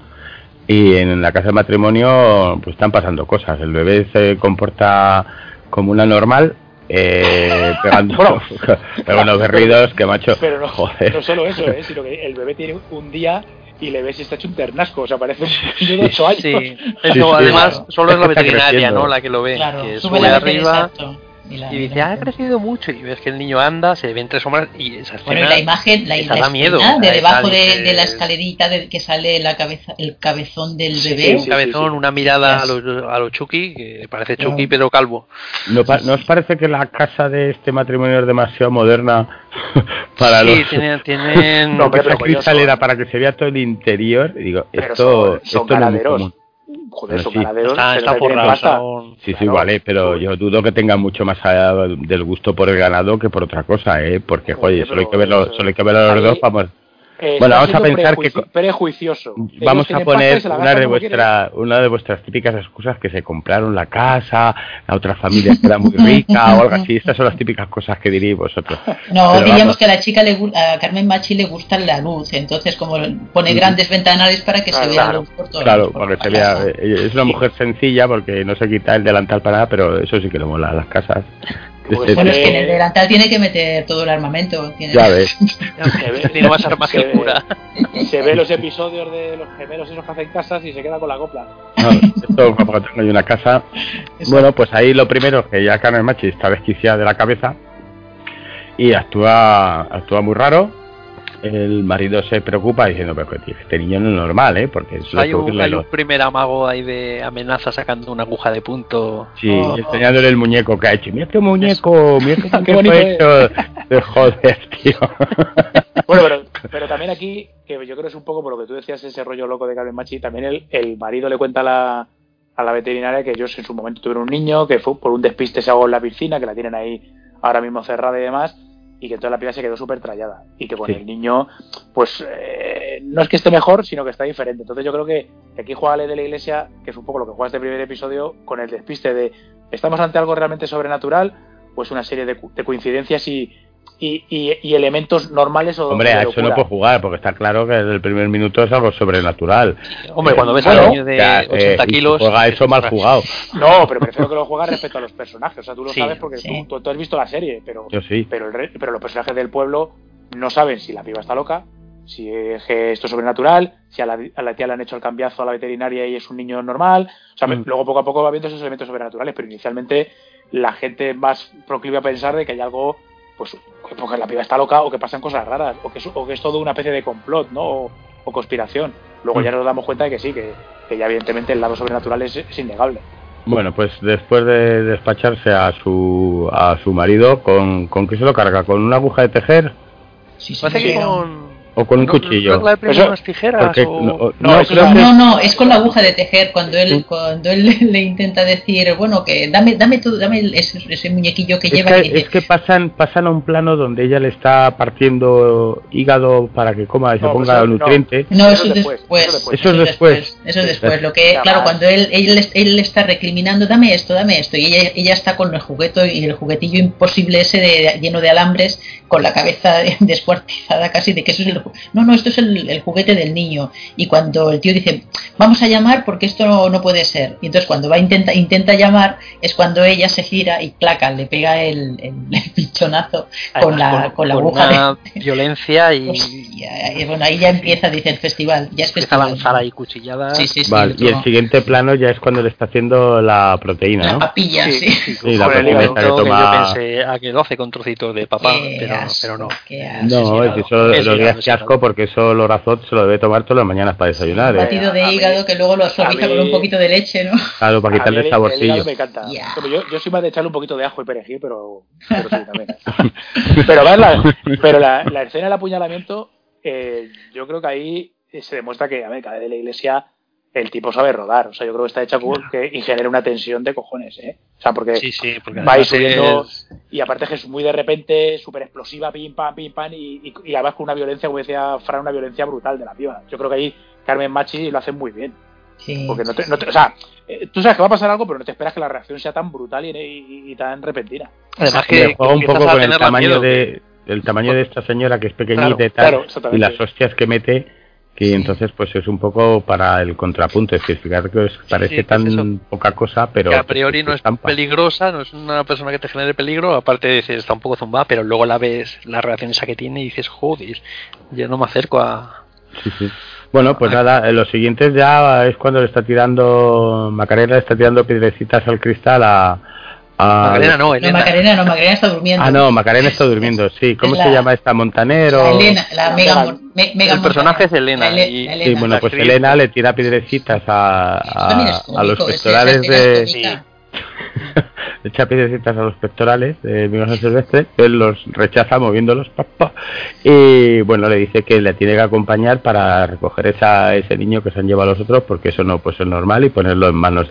y en la casa de matrimonio pues están pasando cosas. El bebé se comporta como una normal, eh, [laughs] pegando, Bueno. [laughs] berridos que macho, Pero no, joder. no solo eso, ¿eh? sino que el bebé tiene un día y le ves y está hecho un ternasco, o sea, parece un niño de 8 años. Sí, Sí, eso sí. además solo es la veterinaria. ¿no? La que lo ve, Claro, que sube arriba exacto. Y, la- y y dice, la- ha crecido mucho y ves que el niño anda, se ve entre sombras y esa Bueno, escena la imagen, la, esa la da miedo, de esa debajo de, de la escalerita de, que sale la cabeza, el cabezón del Sí, bebé. un cabezón, sí. una mirada a Yes. lo, a lo Chucky, que parece. Chucky pero calvo. ¿No, pa- ¿No os parece que la casa de este matrimonio es demasiado moderna [laughs] para sí, los... tienen, [laughs] tienen No, pero- esa cristalera son- para que se vea todo el interior? y Digo, Pero esto, son, son esto no es muy común. Joder, Pero son sí. ganaderos. está, está forrado, pasta. son- Sí, sí, Claro. vale, pero yo dudo que tenga mucho más allá del gusto por el ganado que por otra cosa, ¿eh? Porque, Joder, joder, solo hay que verlo, solo hay que verlo los ahí- dos, vamos. Eh, Bueno, vamos a pensar que prejuicioso. Ellos Vamos a poner una de vuestra, una de vuestras típicas excusas que se compraron la casa, la otra familia que era muy [laughs] rica o algo así. Estas son las típicas cosas que diréis vosotros. [laughs] No, Pero diríamos vamos. que a la chica le a Carmen Machi le gusta la luz, entonces como pone grandes ventanales para que se Claro, vea la luz por todo. Claro, porque se vea, eh, es una mujer sencilla porque no se quita el delantal para nada, pero eso sí que lo mola, las casas. Pues Bueno, es que en el delantal tiene que meter todo el armamento. Tiene... Ya ves. Se ve- Tiene más armas que cura. Se ve los episodios de los gemelos esos que hacen casas y se queda con la copla. [laughs] No, esto tengo yo una casa. Bueno, pues ahí lo primero es que ya Carmen Machi está desquiciada de la cabeza y actúa actúa muy raro. El marido se preocupa diciendo, pero este niño no es normal, ¿eh? Porque es Hay un, hay lo- un primer amago ahí de amenaza sacando una aguja de punto. Sí, Oh. y enseñándole el muñeco que ha hecho. Mira qué muñeco, mira qué, [laughs] Qué muñeco bonito he hecho. Eh, Joder, tío. [laughs] Bueno, pero, pero [laughs] también aquí, que yo creo que es un poco por lo que tú decías, ese rollo loco de Carmen Machi, también el, el marido le cuenta a la, a la veterinaria que ellos en su momento tuvieron un niño, que fue por un despiste se ahogó en la piscina, que la tienen ahí ahora mismo cerrada y demás, y que toda la piba se quedó súper trallada. Y que con Sí. el niño, pues eh, no es que esté mejor, sino que está diferente. Entonces yo creo que, aquí juega la de la iglesia, que es un poco lo que juega este primer episodio, con el despiste de ¿estamos ante algo realmente sobrenatural? Pues una serie de coincidencias y, y, y- y elementos normales o Hombre, a eso no puedo jugar, porque está claro que desde el primer minuto es algo sobrenatural. Hombre, cuando ves Bueno, a un niño de Ya, eh, 80 y si kilos. Juega eso mal jugado. No, pero prefiero que lo juegues respecto a los personajes. O sea, tú lo Sí, sabes porque sí. tú, has visto la serie, pero, Yo sí. pero, el re- pero los personajes del pueblo no saben si la piba está loca, si es que esto es sobrenatural, si a la, a la tía le han hecho el cambiazo a la veterinaria y es un niño normal. O sea, Mm. luego poco a poco va viendo esos elementos sobrenaturales, pero inicialmente la gente más proclive a pensar de que hay algo, pues, porque la piba está loca o que pasan cosas raras, o que es, o que es todo una especie de complot, ¿no? O, o conspiración. Luego Mm. ya nos damos cuenta de que sí, que, que ya evidentemente el lado sobrenatural es, es innegable. Bueno, pues después de despacharse a su a su marido, ¿con, ¿con qué se lo carga? ¿Con una aguja de tejer Sí, sí, Parece que pero- con. O con un no- cuchillo? no- la de primero Eso- unas tijeras Porque o- no, No, es- que No, no, es con la aguja de tejer cuando él Sí. cuando él le intenta decir, bueno, que dame dame tú, dame ese, ese muñequillo que es lleva que, es que pasan pasan a un plano donde ella le está partiendo hígado para que coma y se No, ponga pues nutrientes. No, Eso eso es es después. después, eso es después. Eso es después. Eso es después. Lo que, claro, cuando él, él, él le está recriminando, dame esto, dame esto, y ella, ella está con el juguete y el juguetillo imposible ese de, lleno de alambres, con la cabeza [laughs] descuartizada casi de que eso es el. ju- No, no, esto es el, el juguete del niño. Y cuando el tío dice, vamos a llamar porque esto no, no puede ser. Y entonces cuando va intenta, intenta llamar, es cuando ella se gira y placa, le pega el, el, [laughs] el pinchonazo con la, con la aguja una [laughs] violencia y. Hostia, y bueno, ahí ya empieza, dice el festival. Ya es Empieza a festival. lanzar ahí cuchilladas. Sí, sí, sí. Vale, y el siguiente plano ya es cuando le está haciendo la proteína, La ¿no? papilla, sí. Sí, la Con el proteína que que toma... yo pensé, a que lo hace con trocitos de papá, Qué pero, asco, pero no. No, es que eso Es los días hígado, que es asco porque eso Lorazot se lo debe tomar todas las mañanas para desayunar. Un ¿eh? batido de hígado que luego lo suaviza con un poquito de leche, ¿no? Claro, para A quitarle el saborcillo. me encanta. Yo, yo soy más de echarle un poquito de ajo y perejil, pero, pero sí, también. [laughs] pero la, pero la, la escena del apuñalamiento, eh, yo creo que ahí se demuestra que, a ver, cada vez de la iglesia el tipo sabe rodar. O sea, yo creo que está hecha por- que, y genera una tensión de cojones, ¿eh? O sea, porque Sí, sí, porque va subiendo es- y aparte que es muy de repente, súper explosiva, pim, pam, pim, pam, y, y, y además con una violencia, como decía Fran, una violencia brutal de la piba. Yo creo que ahí Carmen Machi lo hace muy bien. Sí. Porque no te, no te- o sea, eh, tú sabes que va a pasar algo, pero no te esperas que la reacción sea tan brutal y, y- y tan repentina. Además Hombre, que, juega un que poco con el tamaño miedo, de el tamaño de esta señora que es pequeñita Claro, y tal claro, y las hostias que mete que Sí. entonces pues es un poco para el contrapunto es decir fíjate que parece sí, que tan es poca cosa pero que a priori no es estampa. peligrosa, no es una persona que te genere peligro, aparte dices está un poco zumbada, pero luego la ves, la reacción esa que tiene y dices, joder, yo no me acerco a... Sí, sí. Bueno, pues nada, los siguientes ya es cuando le está tirando Macarena le está tirando piedrecitas al cristal a, a- Macarena no, No, Elena. Macarena no, Macarena está durmiendo. Ah, no, Macarena está durmiendo, sí. ¿Cómo se la- llama esta? Montanero. La Elena, la La Mega, Me- Mega el personaje es Elena, La y- la Sí, Elena. bueno, La pues. Elena le tira piedrecitas a, a, a los pectorales de... [laughs] le echa piedrecitas a los pectorales de Miguel Silvestre, él los rechaza moviéndolos, pa, pa, y bueno, le dice que le tiene que acompañar para recoger esa, ese niño que se han llevado los otros, porque eso no puede ser normal y ponerlo en manos.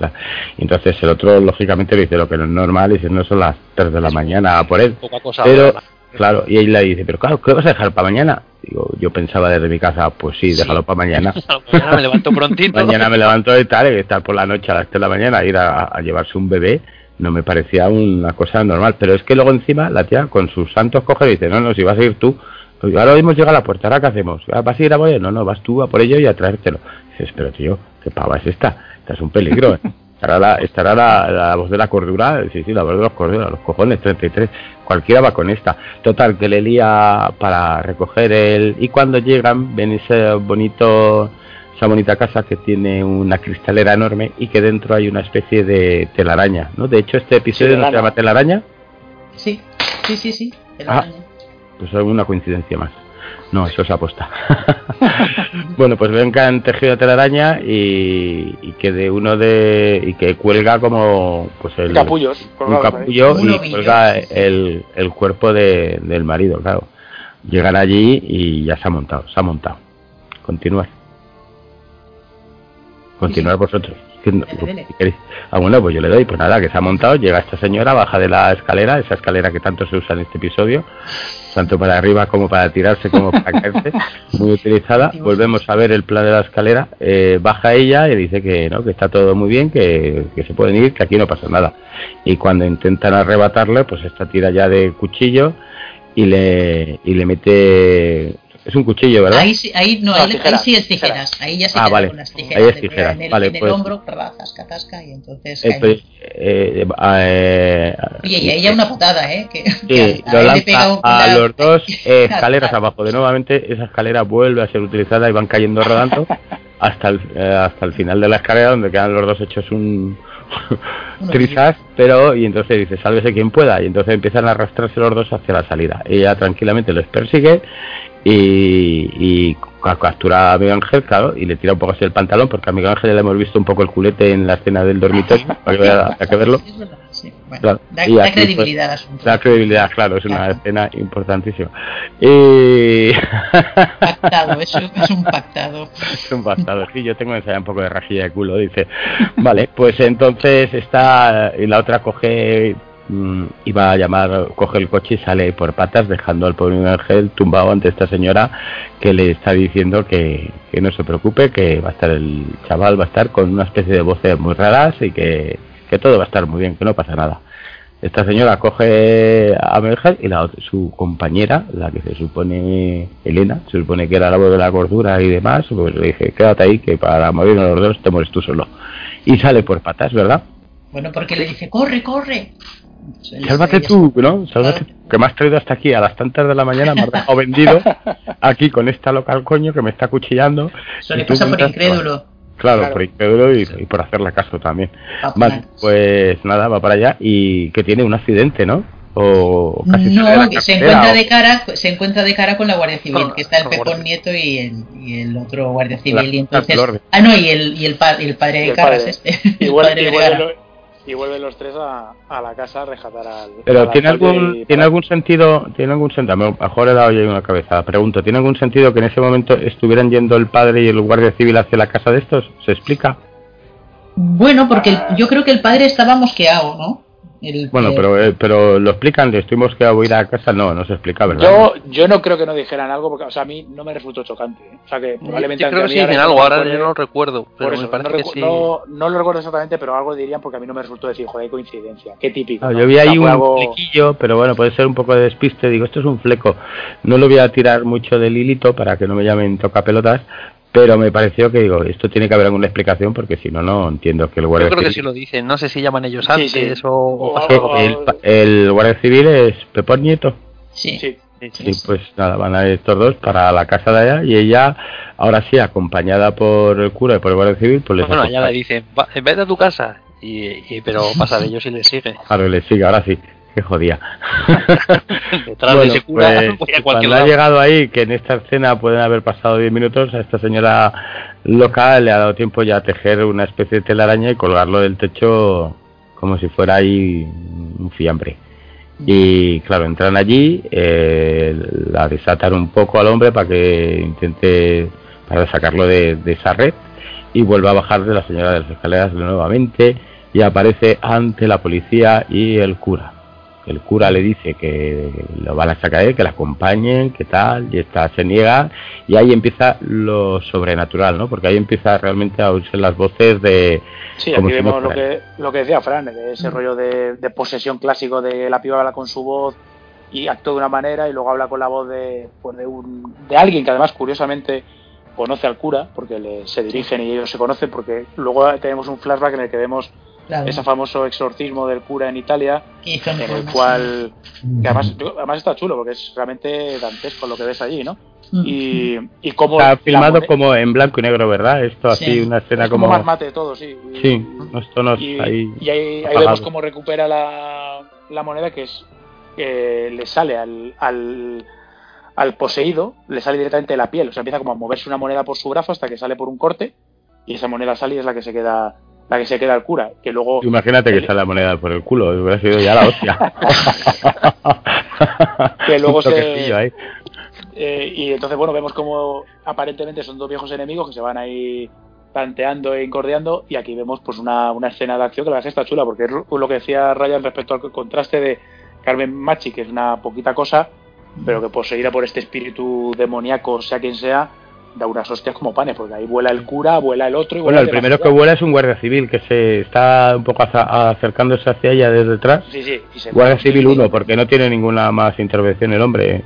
Y entonces el otro, lógicamente, le dice lo que no es normal, y si no son las 3 de la mañana por él. Poca cosa. Pero, claro, y ella le dice, pero claro, ¿qué vas a dejar para mañana? Digo, yo pensaba desde mi casa, pues sí, déjalo para mañana. [laughs] Mañana me levanto prontito. Mañana me levanto de tal, y estar por la noche a las 3 de la mañana a ir a, a llevarse un bebé, no me parecía una cosa normal. Pero es que luego encima la tía con sus santos coge y dice, no, no, si vas a ir tú, pues ahora hemos llegado a la puerta, ¿ahora qué hacemos? Ah, ¿Vas a ir a por? No, no, vas tú a por ello y a traértelo. dices, pero tío, ¿qué pava es esta? Esta es un peligro. ¿eh? Estará, la, estará la, la voz de la cordura, sí, sí, la voz de los corduras, los cojones, 33. Cualquiera va con esta. Total, que le lía para recoger el... Y cuando llegan, ven ese bonito esa bonita casa que tiene una cristalera enorme y que dentro hay una especie de telaraña, ¿no? De hecho, este episodio Sí, no se telaraña. llama telaraña, Sí, sí, sí, sí. Ah. araña. pues alguna coincidencia más. No, eso es aposta. [laughs] bueno, pues ven que han tejido la telaraña y, y que de uno de y que cuelga como pues el Capullos. un capullo y cuelga el, el cuerpo de- del marido, claro. Llegan allí y ya se ha montado, se ha montado. Continuar. Continuar vosotros. Dele, dele. Ah, bueno, pues yo le doy. Pues nada, que se ha montado, llega esta señora, baja de la escalera, esa escalera que tanto se usa en este episodio, tanto para arriba como para tirarse como para [laughs] caerse, muy utilizada. Volvemos a ver el plan de la escalera, eh, baja ella y dice que no, que está todo muy bien, que, que se pueden ir, que aquí no pasa nada. Y cuando intentan arrebatarle, pues esta tira ya de cuchillo y le, y le mete... Es un cuchillo, ¿verdad? Ahí sí, ahí no, No, ahí, ahí tijeras, sí es tijeras. Ahí ya se Ah, vale. con las Ahí tijeras. es tijeras, En el, vale, en el pues- hombro, tasca, tasca, y entonces. Eh, pues, eh, eh, Oye, y a ella una putada, ¿eh? Que, Sí, que a- pega un- los dos [laughs] eh, escaleras abajo. De nuevamente esa escalera vuelve a ser utilizada y van cayendo rodando [laughs] hasta el, eh, hasta el final de la escalera donde quedan los dos hechos un [laughs] trizas, pero y entonces dice sálvese quien pueda y entonces empiezan a arrastrarse los dos hacia la salida. Ella tranquilamente los persigue y, y ca- captura a Miguel Ángel, claro, y le tira un poco así el pantalón porque a Miguel Ángel le hemos visto un poco el culete en la escena del dormitorio, que hay que verlo. Es verdad, sí. Bueno, Claro, da, y da credibilidad al asunto. La credibilidad, claro, es una escena importantísima. Y. [laughs] Pactado, es un, es un pactado. es un bastardo. Sí, yo tengo que ensayar un poco de rajilla de culo, dice. Vale, pues entonces está. Y la otra coge. Mm, Iba a llamar, coge el coche y sale por patas, dejando al pobre Ángel tumbado ante esta señora que le está diciendo que, no se preocupe, que va a estar el chaval, va a estar con una especie de voces muy raras y que, todo va a estar muy bien, que no pasa nada. Esta señora coge a Merger y la su compañera, la que se supone Elena, se supone que era la voz de la gordura y demás, pues le dije, quédate ahí que para morirnos los dos te mueres tú solo. Y sale por patas, ¿verdad? Bueno, porque le dice, corre, corre. Sálvate tú, ¿no? Sálvate tú, que me has traído hasta aquí a las tantas de la mañana, me has dejado vendido [laughs] aquí con esta loca al coño que me está cuchillando. Eso le pasa por mientras- incrédulo. Claro, Claro. por incrédulo y, y por hacerle caso también. Ah, Vale, pues nada, va para allá y que tiene un accidente, ¿no? O casi No, la que se encuentra o- de cara, se encuentra de cara con la Guardia Civil, Con- que está el Pepón Guardia. Nieto y el, y el otro Guardia La- Civil. Y entonces, la ah, no, y el, y el, pa- y el padre Y de el Caras padre. este. Y, [laughs] el vuel- padre y de y vuelven los tres a, a la casa a rescatar al. Pero tiene algún tiene algún sentido, tiene algún sentido, a lo mejor he dado yo una cabeza. Pregunto, ¿tiene algún sentido que en ese momento estuvieran yendo el padre y el guardia civil hacia la casa de estos? ¿Se explica? Bueno, porque el- yo creo que el padre estaba mosqueado, ¿no? El- Bueno, pero, eh, pero lo explican, estuvimos que a ir a casa, no, no se explica, ¿verdad? Yo, yo no creo que no dijeran algo, porque o sea, a mí no me resultó chocante. ¿eh? O sea, que probablemente... Yo creo que sí dicen ahora algo, ahora yo no lo recuerdo, pero eso, me parece no, que sí. no, no lo recuerdo exactamente, pero algo dirían porque a mí no me resultó decir, joder, coincidencia, qué típico. Ah, ¿no? yo vi ahí un algo- flequillo, pero bueno, puede ser un poco de despiste. Digo, esto es un fleco. No lo voy a tirar mucho del hilito para que no me llamen toca pelotas, pero me pareció que digo, esto tiene que haber alguna explicación porque si no, no entiendo que el Yo guardia creo que sí lo dicen, no sé si llaman ellos antes sí. o, o O- pasa que algo. el, el guardia civil es Pepón Nieto. sí. Sí, Y pues nada, van a ir estos dos para la casa de allá y ella, ahora sí, acompañada por el cura y por el guardia civil, pues les Bueno, acompaña. le dicen, "Va- vete a tu casa. Y, y- pero pasa de ellos y le sigue. Claro, le sigue, ahora sí. Qué jodía. [laughs] Detrás Bueno, de ese cura, pues, [laughs] a cuando ha llegado ahí, que en esta escena pueden haber pasado 10 minutos, a esta señora loca le ha dado tiempo ya a tejer una especie de telaraña y colgarlo del techo como si fuera ahí un fiambre. Y claro, entran allí, eh, la desatan un poco al hombre para que intente para sacarlo de, de esa red y vuelve a bajar de la señora de las escaleras nuevamente y aparece ante la policía y el cura. El cura le dice que lo van a sacar, él, que la acompañen, que tal, y esta se niega, y ahí empieza lo sobrenatural, ¿no? Porque ahí empieza realmente a oírse las voces de... Sí, aquí si vemos no lo que, lo que decía Fran, de Mm. ese rollo de, de posesión clásico de la piba habla con su voz y actúa de una manera y luego habla con la voz de, pues de, un, de alguien que además curiosamente conoce al cura, porque le- se dirigen y ellos se conocen, porque luego tenemos un flashback en el que vemos claro, ese famoso exorcismo del cura en Italia, en el cual que además, además está chulo porque es realmente dantesco lo que ves allí, ¿no? Mm. Y, y cómo Está filmado como en blanco y negro, ¿verdad? Esto así, Sí. una escena es como, como... más mate de todo, sí. Y- Sí, unos tonos y, ahí... y ahí, vemos cómo recupera la, la moneda que es que le sale al, al, al poseído, le sale directamente de la piel, o sea, empieza como a moverse una moneda por su brazo hasta que sale por un corte y esa moneda sale y es la que se queda la que se queda el cura, que luego Imagínate que sale la moneda por el culo, hubiera sido ya la hostia. [laughs] Que luego se- ahí. Eh, y entonces, bueno, vemos como aparentemente son dos viejos enemigos que se van ahí tanteando e incordiando. Y aquí vemos pues una, una escena de acción que la verdad está chula, porque es lo que decía Ryan respecto al contraste de Carmen Machi, que es una poquita cosa, pero que poseída por este espíritu demoníaco, sea quien sea, da unas hostias como panes, porque ahí vuela el cura, vuela el otro y Bueno, el de primero que vuela es un guardia civil que se está un poco acercándose hacia ella desde detrás. Sí, sí, y se- Guardia Civil 1, porque no tiene ninguna más intervención el hombre.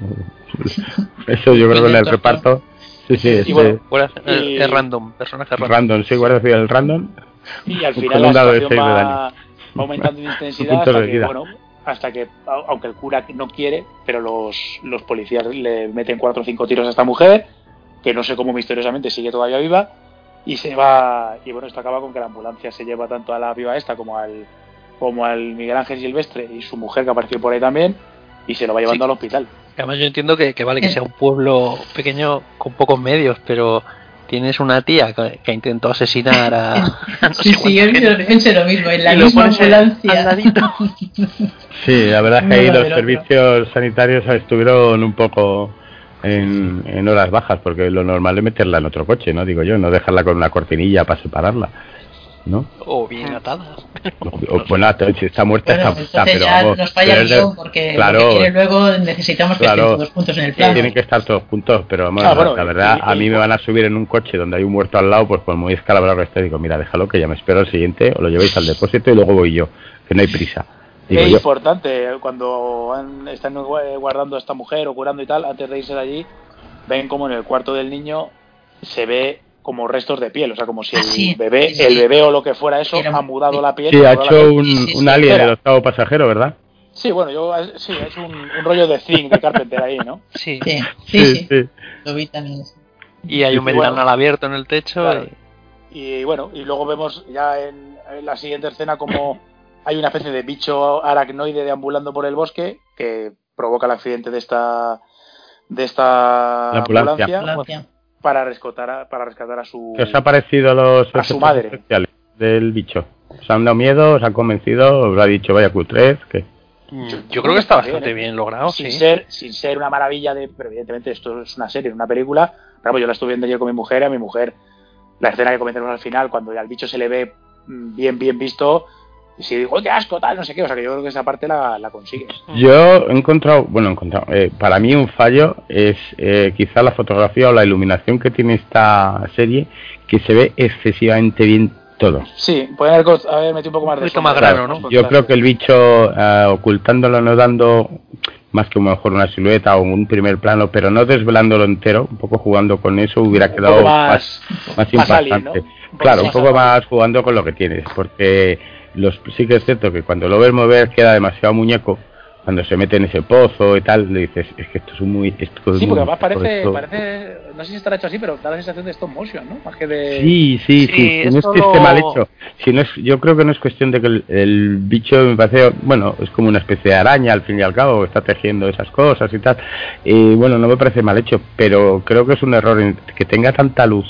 [laughs] Eso yo creo que en el reparto. Sí, sí, es Y bueno, Fuera- es- Y- es random, personaje random. random, sí, Guardia Civil random. Y al Con final un la dado de situación seis de va, aumentando en [laughs] intensidad hasta de que, bueno, hasta que, au- aunque el cura no quiere, pero los, los policías le meten cuatro o cinco tiros a esta mujer, que no sé cómo misteriosamente sigue todavía viva, y se va, y bueno, esto acaba con que la ambulancia se lleva tanto a la viva esta como al, como al Miguel Ángel Silvestre y su mujer que apareció por ahí también, y se lo va llevando Sí. al hospital. Además yo entiendo que, que vale que sea un pueblo pequeño con pocos medios, pero tienes una tía que, que intentó asesinar [laughs] a... no Sí, sé sí, yo pensé lo mismo, en la misma ambulancia. ladito. [laughs] Sí, la verdad es que ahí los servicios sanitarios estuvieron un poco en, en horas bajas, porque lo normal es meterla en otro coche, ¿no? Digo yo, no dejarla con una cortinilla para separarla, ¿no? O bien atada. O, o, bueno, si está muerta, Bueno, está muerta, entonces pero vamos, nos falla el porque claro. quiere luego necesitamos que Claro. estén todos juntos en el plano. Tienen que estar todos juntos, pero vamos, Ah, bueno, la verdad, y- a mí y- me van a subir en un coche donde hay un muerto al lado, pues por muy escalabrado que esté, digo, mira, déjalo que ya me espero al siguiente, o lo llevéis al depósito y luego voy yo, que no hay prisa. Digo es yo, importante, cuando han- están gu- guardando a esta mujer o curando y tal, antes de irse de allí, ven como en el cuarto del niño se ve como restos de piel, o sea, como si Ah, el sí, bebé, sí, el bebé o lo que fuera eso, Era- ha mudado la piel. sí, ha hecho un, un alien espera. el octavo pasajero, ¿verdad? Sí, bueno, yo sí, es un, un rollo de zinc de Carpenter ahí, ¿no? Sí. Sí, sí, sí, sí. lo vi también. Y hay un Y bueno. ventanal abierto en el techo. Claro. y- Y bueno, y luego vemos ya en, en la siguiente escena como hay una especie de bicho aracnoide deambulando por el bosque que provoca el accidente de esta de esta La ambulancia. Ambulancia. para rescatar a, para rescatar a su ¿Qué os ha parecido los A su madre. especiales del bicho? ¿Os han dado miedo? ¿Os han convencido? ¿Os ha dicho vaya cutres? ¿Qué? Yo, creo que está bien, bastante ¿eh? bien logrado, sin sí. ser sin ser una maravilla de pero evidentemente esto es una serie una película pero yo la estuve viendo ayer con mi mujer y a mi mujer la escena que comentamos al final cuando al bicho se le ve mm, bien bien visto si digo, qué asco, tal, no sé qué, o sea que yo creo que esa parte la, la consigues. Yo he encontrado, bueno, he encontrado, eh, para mí un fallo es eh, quizá la fotografía o la iluminación que tiene esta serie, que se ve excesivamente bien todo. Sí, pueden haber, haber metido un poco más de Un poquito más grano, ¿no? Yo creo que el bicho eh, ocultándolo, no dando más que a lo mejor una silueta o un primer plano, pero no desvelándolo entero, un poco jugando con eso hubiera quedado más- más, más alien, impactante. ¿no? Un poco Claro, un poco más jugando con lo que tienes, porque los sí que es cierto que cuando lo ves mover queda demasiado muñeco. Cuando se mete en ese pozo y tal, le dices, es que esto es un muy... Esto es Sí, muy- porque además parece, parece, no sé si estará hecho así, pero da la sensación de stop motion, ¿no? Más que de... Sí, sí, sí, Sí, no es que esté mal hecho. Si no es, yo creo que no es cuestión de que el, el bicho me parece, bueno, es como una especie de araña al fin y al cabo, está tejiendo esas cosas y tal. Y bueno, no me parece mal hecho, pero creo que es un error que tenga tanta luz.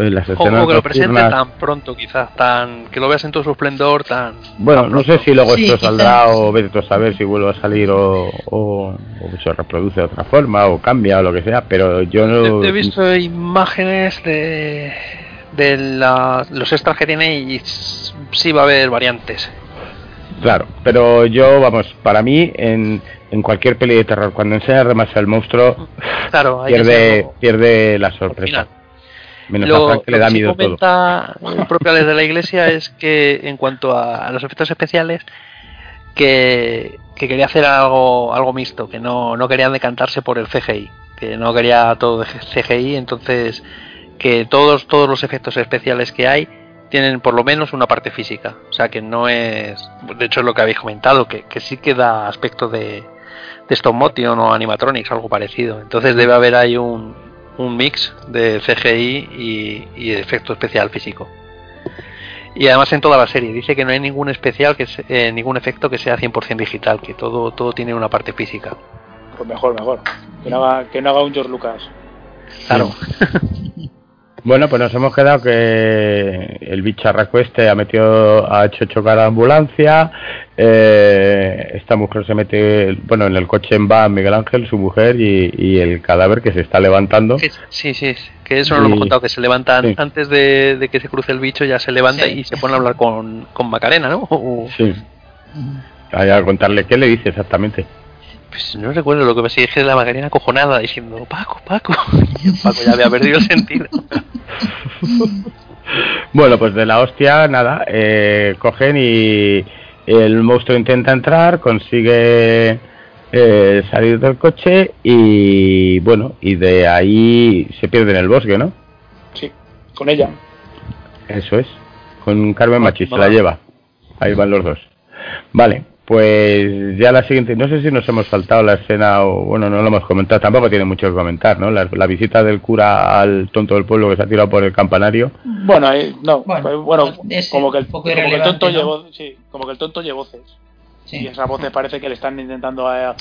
Pues, las O, escenas o que lo presente nocturnas- tan pronto, quizás, tan que lo veas en todo su esplendor, tan. Bueno, tan no sé si luego Sí, esto quizás. saldrá o vete a saber si vuelve a salir o, o, o se reproduce de otra forma o cambia o lo que sea, pero yo no... He, he visto imágenes de, de la- los extras que tiene y sí va a haber variantes. Claro, pero yo, vamos, para mí, en, en cualquier peli de terror, cuando enseñas demasiado al monstruo, Claro, pierde, pierde la sorpresa. Menos Lo, a Frank que le lo da que sí miedo todo. comenta propio Alex de la Iglesia es que en cuanto a, a los efectos especiales que, que quería hacer algo algo mixto, que no, no querían decantarse por el CGI, que no quería todo de CGI, entonces que todos todos los efectos especiales que hay tienen por lo menos una parte física, o sea que no es, de hecho es lo que habéis comentado, que, que sí que da aspecto de, de stop motion o animatronics, algo parecido, entonces debe haber ahí un, un mix de CGI y, efecto especial físico. Y además en toda la serie dice que no hay ningún especial que se- eh, ningún efecto que sea 100% digital, que todo todo tiene una parte física. Pues mejor, mejor. Que no haga, que no haga un George Lucas. Claro. [laughs] Bueno, pues nos hemos quedado que el bicharraco este ha metido, ha hecho chocar a la ambulancia, eh, esta mujer se mete, bueno, en el coche va Miguel Ángel, su mujer, y, y el cadáver que se está levantando. Sí, sí, que eso no lo hemos contado, que se levantan sí. antes de, de que se cruce el bicho, ya se levanta Sí. y se pone a hablar con, con Macarena, ¿no? O- Sí, Hay a contarle qué le dice exactamente. Pues no recuerdo lo que me sigue la Macarena acojonada diciendo Paco, Paco. [laughs] Y Paco ya había perdido el sentido. [laughs] Bueno, pues de la hostia, nada, eh, cogen y el monstruo intenta entrar, consigue eh, salir del coche y bueno, y de ahí se pierde en el bosque, ¿no? Sí, con ella. Eso es, con Carmen Machi, se la lleva. Ahí van los dos. Vale, pues ya la siguiente, no sé si nos hemos saltado la escena o bueno, no lo hemos comentado, tampoco tiene mucho que comentar, ¿no? La, la visita del cura al tonto del pueblo que se ha tirado por el campanario. Bueno, ahí- no, Bueno, pues, bueno, es como que el, como que tonto ¿no? llevó, sí, como que el tonto llevó voces. Y esas voces parece que le están intentando a-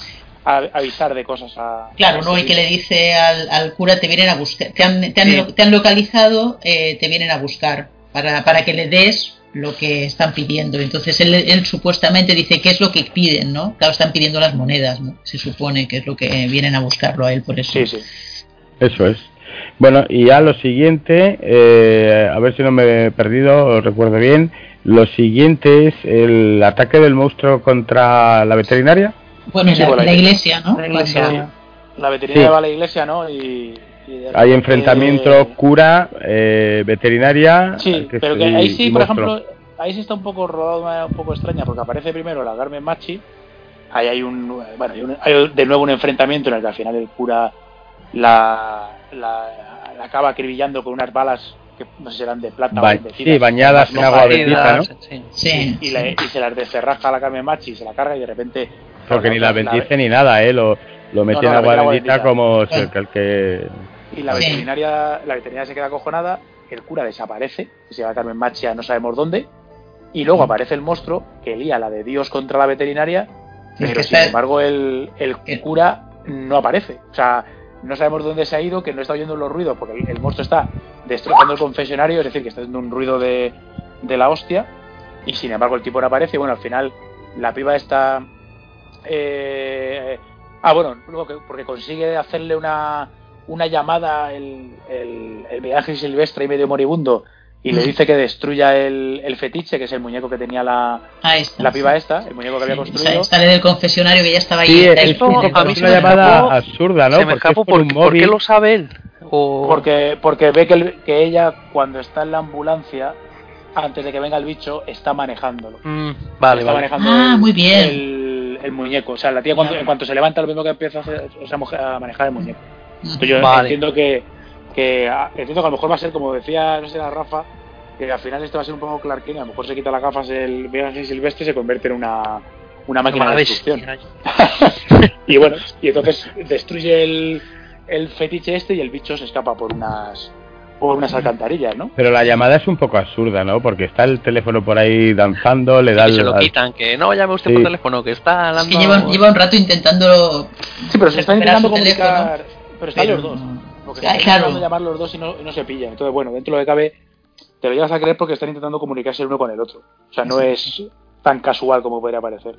a- avisar de cosas a Claro, a ¿no? Y que le dice al, al cura, te vienen a buscar, te han, te han, Sí. lo- te han localizado, eh, te vienen a buscar, para, para que le des lo que están pidiendo. Entonces él, él supuestamente dice qué es lo que piden, ¿no? Claro, están pidiendo las monedas, ¿no? Se supone que es lo que vienen a buscarlo a él por eso. Sí, sí. Eso es. Bueno, y ya lo siguiente, eh, a ver si no me he perdido, o recuerdo bien, lo siguiente es el ataque del monstruo contra la veterinaria. Bueno, en Sí, la, por la la iglesia. iglesia, ¿no? La iglesia, Cuando-. La veterinaria Sí. va a la iglesia, ¿no? Y, Hay repente- enfrentamiento cura, eh, veterinaria. Sí, que pero que y- ahí sí, y por monstruo. ejemplo, ahí sí está un poco rodado un poco extraña, porque aparece primero la Carmen Machi, ahí hay un, bueno, hay, un- hay de nuevo un enfrentamiento en el que al final el cura la, la, la acaba acribillando con unas balas que no sé si eran de plata Ba- o de sí, bañadas en agua bendita, ¿no? Sí. Sí, y, la- y se las descerraja a la Carmen Machi, se la carga y de repente... Porque ni la bendice ni nada, ¿eh? Lo, lo mete No, no, en la agua bendita bendita. como el que... Y la Sí. veterinaria, la veterinaria se queda acojonada, el cura desaparece, se llama Carmen Machia, no sabemos dónde, y luego aparece el monstruo que lía la de Dios contra la veterinaria, Es pero que sin está- embargo el, el El- cura no aparece. O sea, no sabemos dónde se ha ido, que no está oyendo los ruidos, porque el, el monstruo está destrozando el confesionario, es decir, que está haciendo un ruido de, de la hostia, y sin embargo el tipo no aparece. Bueno, al final la piba está... eh, ah, bueno, luego que- porque consigue hacerle una, una llamada el, el, el viaje silvestre y medio moribundo y le dice que destruya el, el fetiche, que es el muñeco que tenía la, Ahí está, la piba sí. esta, el muñeco que había construido. Sale del confesionario que ya estaba ahí. Sí, es, a mí una me llamada escapó- absurda, ¿no? Se me Porque escapó es por porque, ¿por qué lo sabe él? O... Porque, porque ve que, el- que ella, cuando está en la ambulancia, antes de que venga el bicho, está manejándolo. Mm, vale, está vale. manejando Ah, el, muy bien. El, el muñeco. O sea, la tía cuando, en cuanto se levanta, lo mismo que empieza a, hacer, o sea, a moje- a manejar el muñeco. Entonces yo Vale. entiendo que, que a- entiendo que a lo mejor va a ser como decía, no sé, la Rafa, que al final esto va a ser un poco Clark Kent, a lo mejor se quita las gafas el y Silvestre y se convierte en una, una máquina de destrucción. [laughs] y bueno, y entonces destruye el, el fetiche este y el bicho se escapa por unas por unas alcantarillas, ¿no? Pero la llamada es un poco absurda, ¿no? Porque está el teléfono por ahí danzando, le da Que se lo quitan, que no llame usted Sí. por teléfono, que está Es hablando... que lleva, lleva un rato intentando. Sí, pero se recuperar intentando teléfono, comunicar, pero están pero los dos. Porque están claro. intentando llamar los dos y no, y no se pillan. Entonces, bueno, dentro de lo que cabe, te lo llegas a creer porque están intentando comunicarse el uno con el otro. O sea, no es tan casual como podría parecer.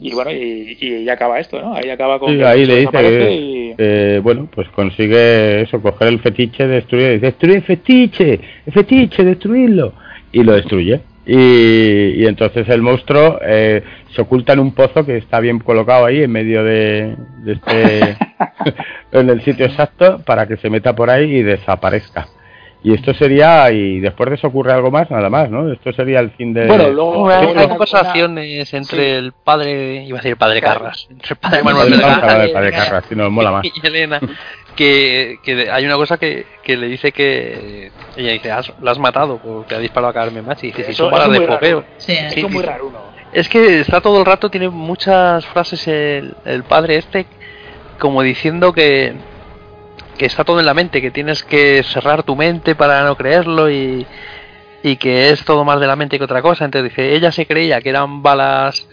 Y bueno, y, y ya acaba esto, ¿no? Ahí acaba con Sí, que ahí le dice que, y... eh, bueno, pues consigue eso, coger el fetiche, destruir, dice, destruir el fetiche, el fetiche, destruirlo, y lo destruye. Y, y entonces el monstruo eh, se oculta en un pozo que está bien colocado ahí en medio de, de este, [laughs] en el sitio exacto, para que se meta por ahí y desaparezca. Y esto sería, y después de eso ocurre algo más, nada más, ¿no? Esto sería el fin de... Bueno, luego- hay conversaciones entre sí. el padre, iba a decir el padre. Carras, entre el padre Manuel Carras, si nos mola más. [laughs] y Elena, que, que hay una cosa que, que le dice que ella dice, "Has- la has matado porque ha disparado a Carmen Machi. Y dice, si son balas de fogueo. Sí, Sí, es muy sí. raro. Es que está todo el rato, tiene muchas frases el, el padre este, como diciendo que, que está todo en la mente, que tienes que cerrar tu mente para no creerlo y, y que es todo más de la mente que otra cosa. Entonces dice, ella se creía que eran balas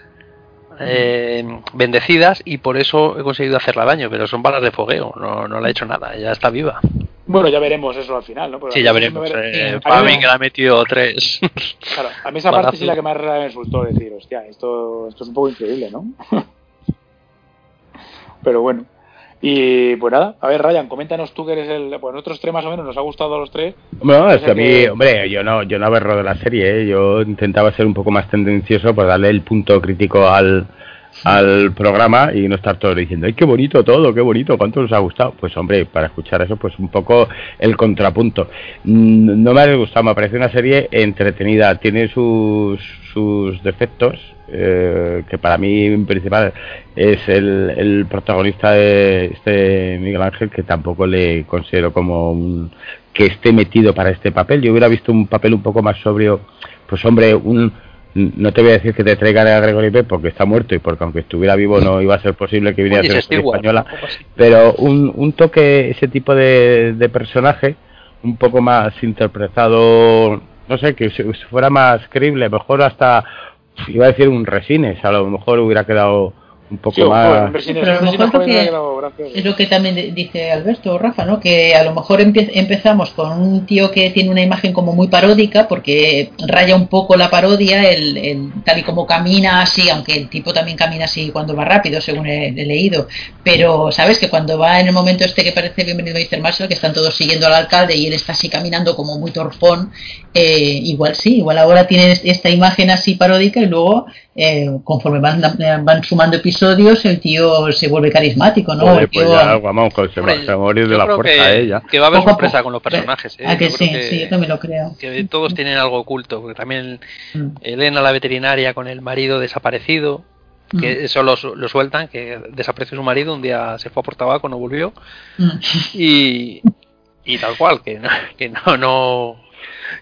eh, bendecidas y por eso he conseguido hacerla daño, pero son balas de fogueo, no, no le ha hecho nada, ella está viva. Bueno, ya veremos eso al final, ¿no? Pero Sí, ya veremos. me- eh, que le ha metido tres. [laughs] Claro, a mí esa parte sí la que más me resultó decir, hostia, esto, esto es un poco increíble, ¿no? [laughs] Pero bueno. Y pues nada, a ver, Ryan, coméntanos tú que eres el. Pues nosotros tres más o menos nos ha gustado a los tres. Bueno, es que a mí, que- hombre, yo no, yo no aberro de la serie, ¿eh? yo intentaba ser un poco más tendencioso por darle el punto crítico al, al programa y no estar todo diciendo, ¡ay, qué bonito todo, qué bonito, cuánto os ha gustado! Pues hombre, para escuchar eso, pues un poco el contrapunto. Mm, No me ha disgustado, me parece una serie entretenida, tiene sus, sus defectos, eh, que para mí en principal es el, el protagonista de este Miguel Ángel, que tampoco le considero como un que esté metido para este papel. Yo hubiera visto un papel un poco más sobrio, pues hombre, un no te voy a decir que te traigan a Gregory Peck porque está muerto y porque aunque estuviera vivo no iba a ser posible que viniera a ser española, pero un, un toque, ese tipo de, de personaje, un poco más interpretado, no sé, que fuera más creíble, mejor hasta, iba a decir un resines, a lo mejor hubiera quedado un poco Sí, más... Pero a lo mejor quedado gracioso. Es lo que también dice Alberto o Rafa, ¿no? Que a lo mejor empezamos con un tío que tiene una imagen como muy paródica, porque raya un poco la parodia, el, el- tal y como camina así, aunque el tipo también camina así cuando va rápido, según he, he leído. Pero, ¿sabes? Que cuando va en el momento este que parece bienvenido Mr. Marshall, que están todos siguiendo al alcalde y él está así caminando como muy torpón, eh, igual sí, igual ahora tiene est- esta imagen así paródica y luego, eh, conforme van, van sumando episodios, el tío se vuelve carismático, ¿no? Joder, El pues tío- ya, vamos, que se, va, Hombre, se va a morir de la fuerza que, ella. que va a haber Poco a sorpresa poco. con los personajes. ¿eh? Ah, que Yo sí, que- sí, yo también lo creo. que todos tienen algo oculto, porque también Mm. Elena, la veterinaria, con el marido desaparecido, que Mm. eso lo, su- lo sueltan, que desapareció su marido, un día se fue a por tabaco, no volvió, Mm. y, y tal cual, que no, que no, no,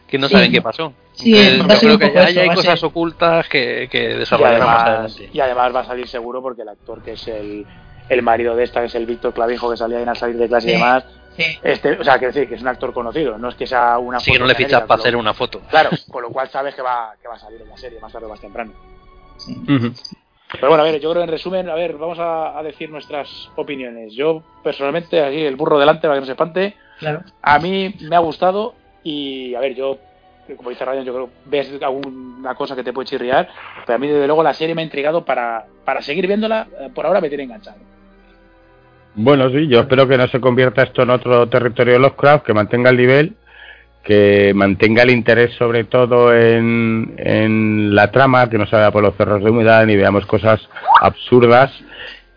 que no Sí. saben qué pasó. Sí, a yo ser creo un que eso, hay a cosas ser- ocultas que, que desarrollarán más adelante. y además va a salir seguro porque el actor que es el, el marido de esta, que es el Víctor Clavijo, que salía en al salir de clase y Sí. demás, Sí. este, o sea, quiero decir que es un actor conocido, no es que sea una que foto no le fichas para hacer una foto. Claro, con lo cual sabes que va, que va a salir en la serie más tarde o más temprano. sí. Pero bueno, a ver, yo creo en resumen, a ver, vamos a, a decir nuestras opiniones. Yo, personalmente, aquí el burro delante para que no se espante, Claro. a mí me ha gustado y, a ver, yo, como dice Ryan, yo creo ves alguna cosa que te puede chirriar, pero a mí, desde luego, la serie me ha intrigado para, para seguir viéndola, eh, por ahora me tiene enganchado. Bueno, sí, yo espero que no se convierta esto en otro territorio de Lovecraft, que mantenga el nivel, que mantenga el interés sobre todo en, en la trama, que no vaya por los cerros de humedad ni veamos cosas absurdas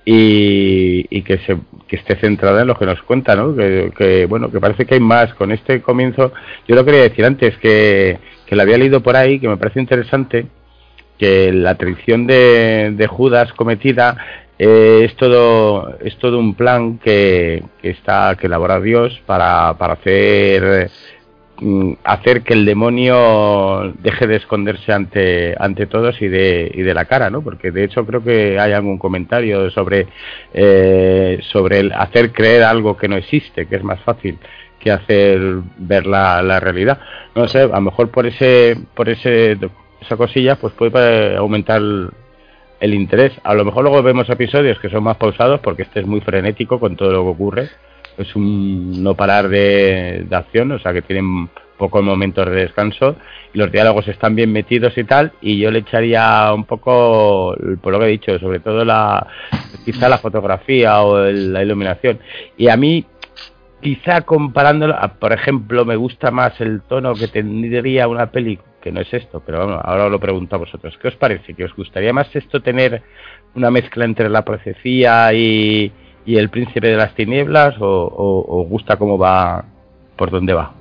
y, y que, se, que esté centrada en lo que nos cuenta, ¿no? Que, bueno, que parece que hay más con este comienzo. Yo lo quería decir antes que, que lo había leído por ahí, que me parece interesante que la traición de, Judas cometida eh, es todo es todo un plan que, que está que elabora Dios para, para hacer hacer que el demonio deje de esconderse ante ante todos y de y de la cara no porque de hecho creo que hay algún comentario sobre eh, sobre el hacer creer algo que no existe que es más fácil que hacer ver la, la realidad no sé a lo mejor por ese por ese esa cosilla pues puede aumentar el, el interés. A lo mejor luego vemos episodios que son más pausados porque este es muy frenético con todo lo que ocurre. Es un no parar de, de acción, o sea que tienen pocos momentos de descanso y los diálogos están bien metidos y tal. Y yo le echaría un poco, por lo que he dicho, sobre todo la quizá la fotografía o el, la iluminación. Y a mí quizá comparándolo, por ejemplo, me gusta más el tono que tendría una peli, que no es esto, pero bueno, ahora os lo pregunto a vosotros. ¿Qué os parece? ¿Que os gustaría más esto tener una mezcla entre la profecía y, y el príncipe de las tinieblas o, o- gusta cómo va, por dónde va?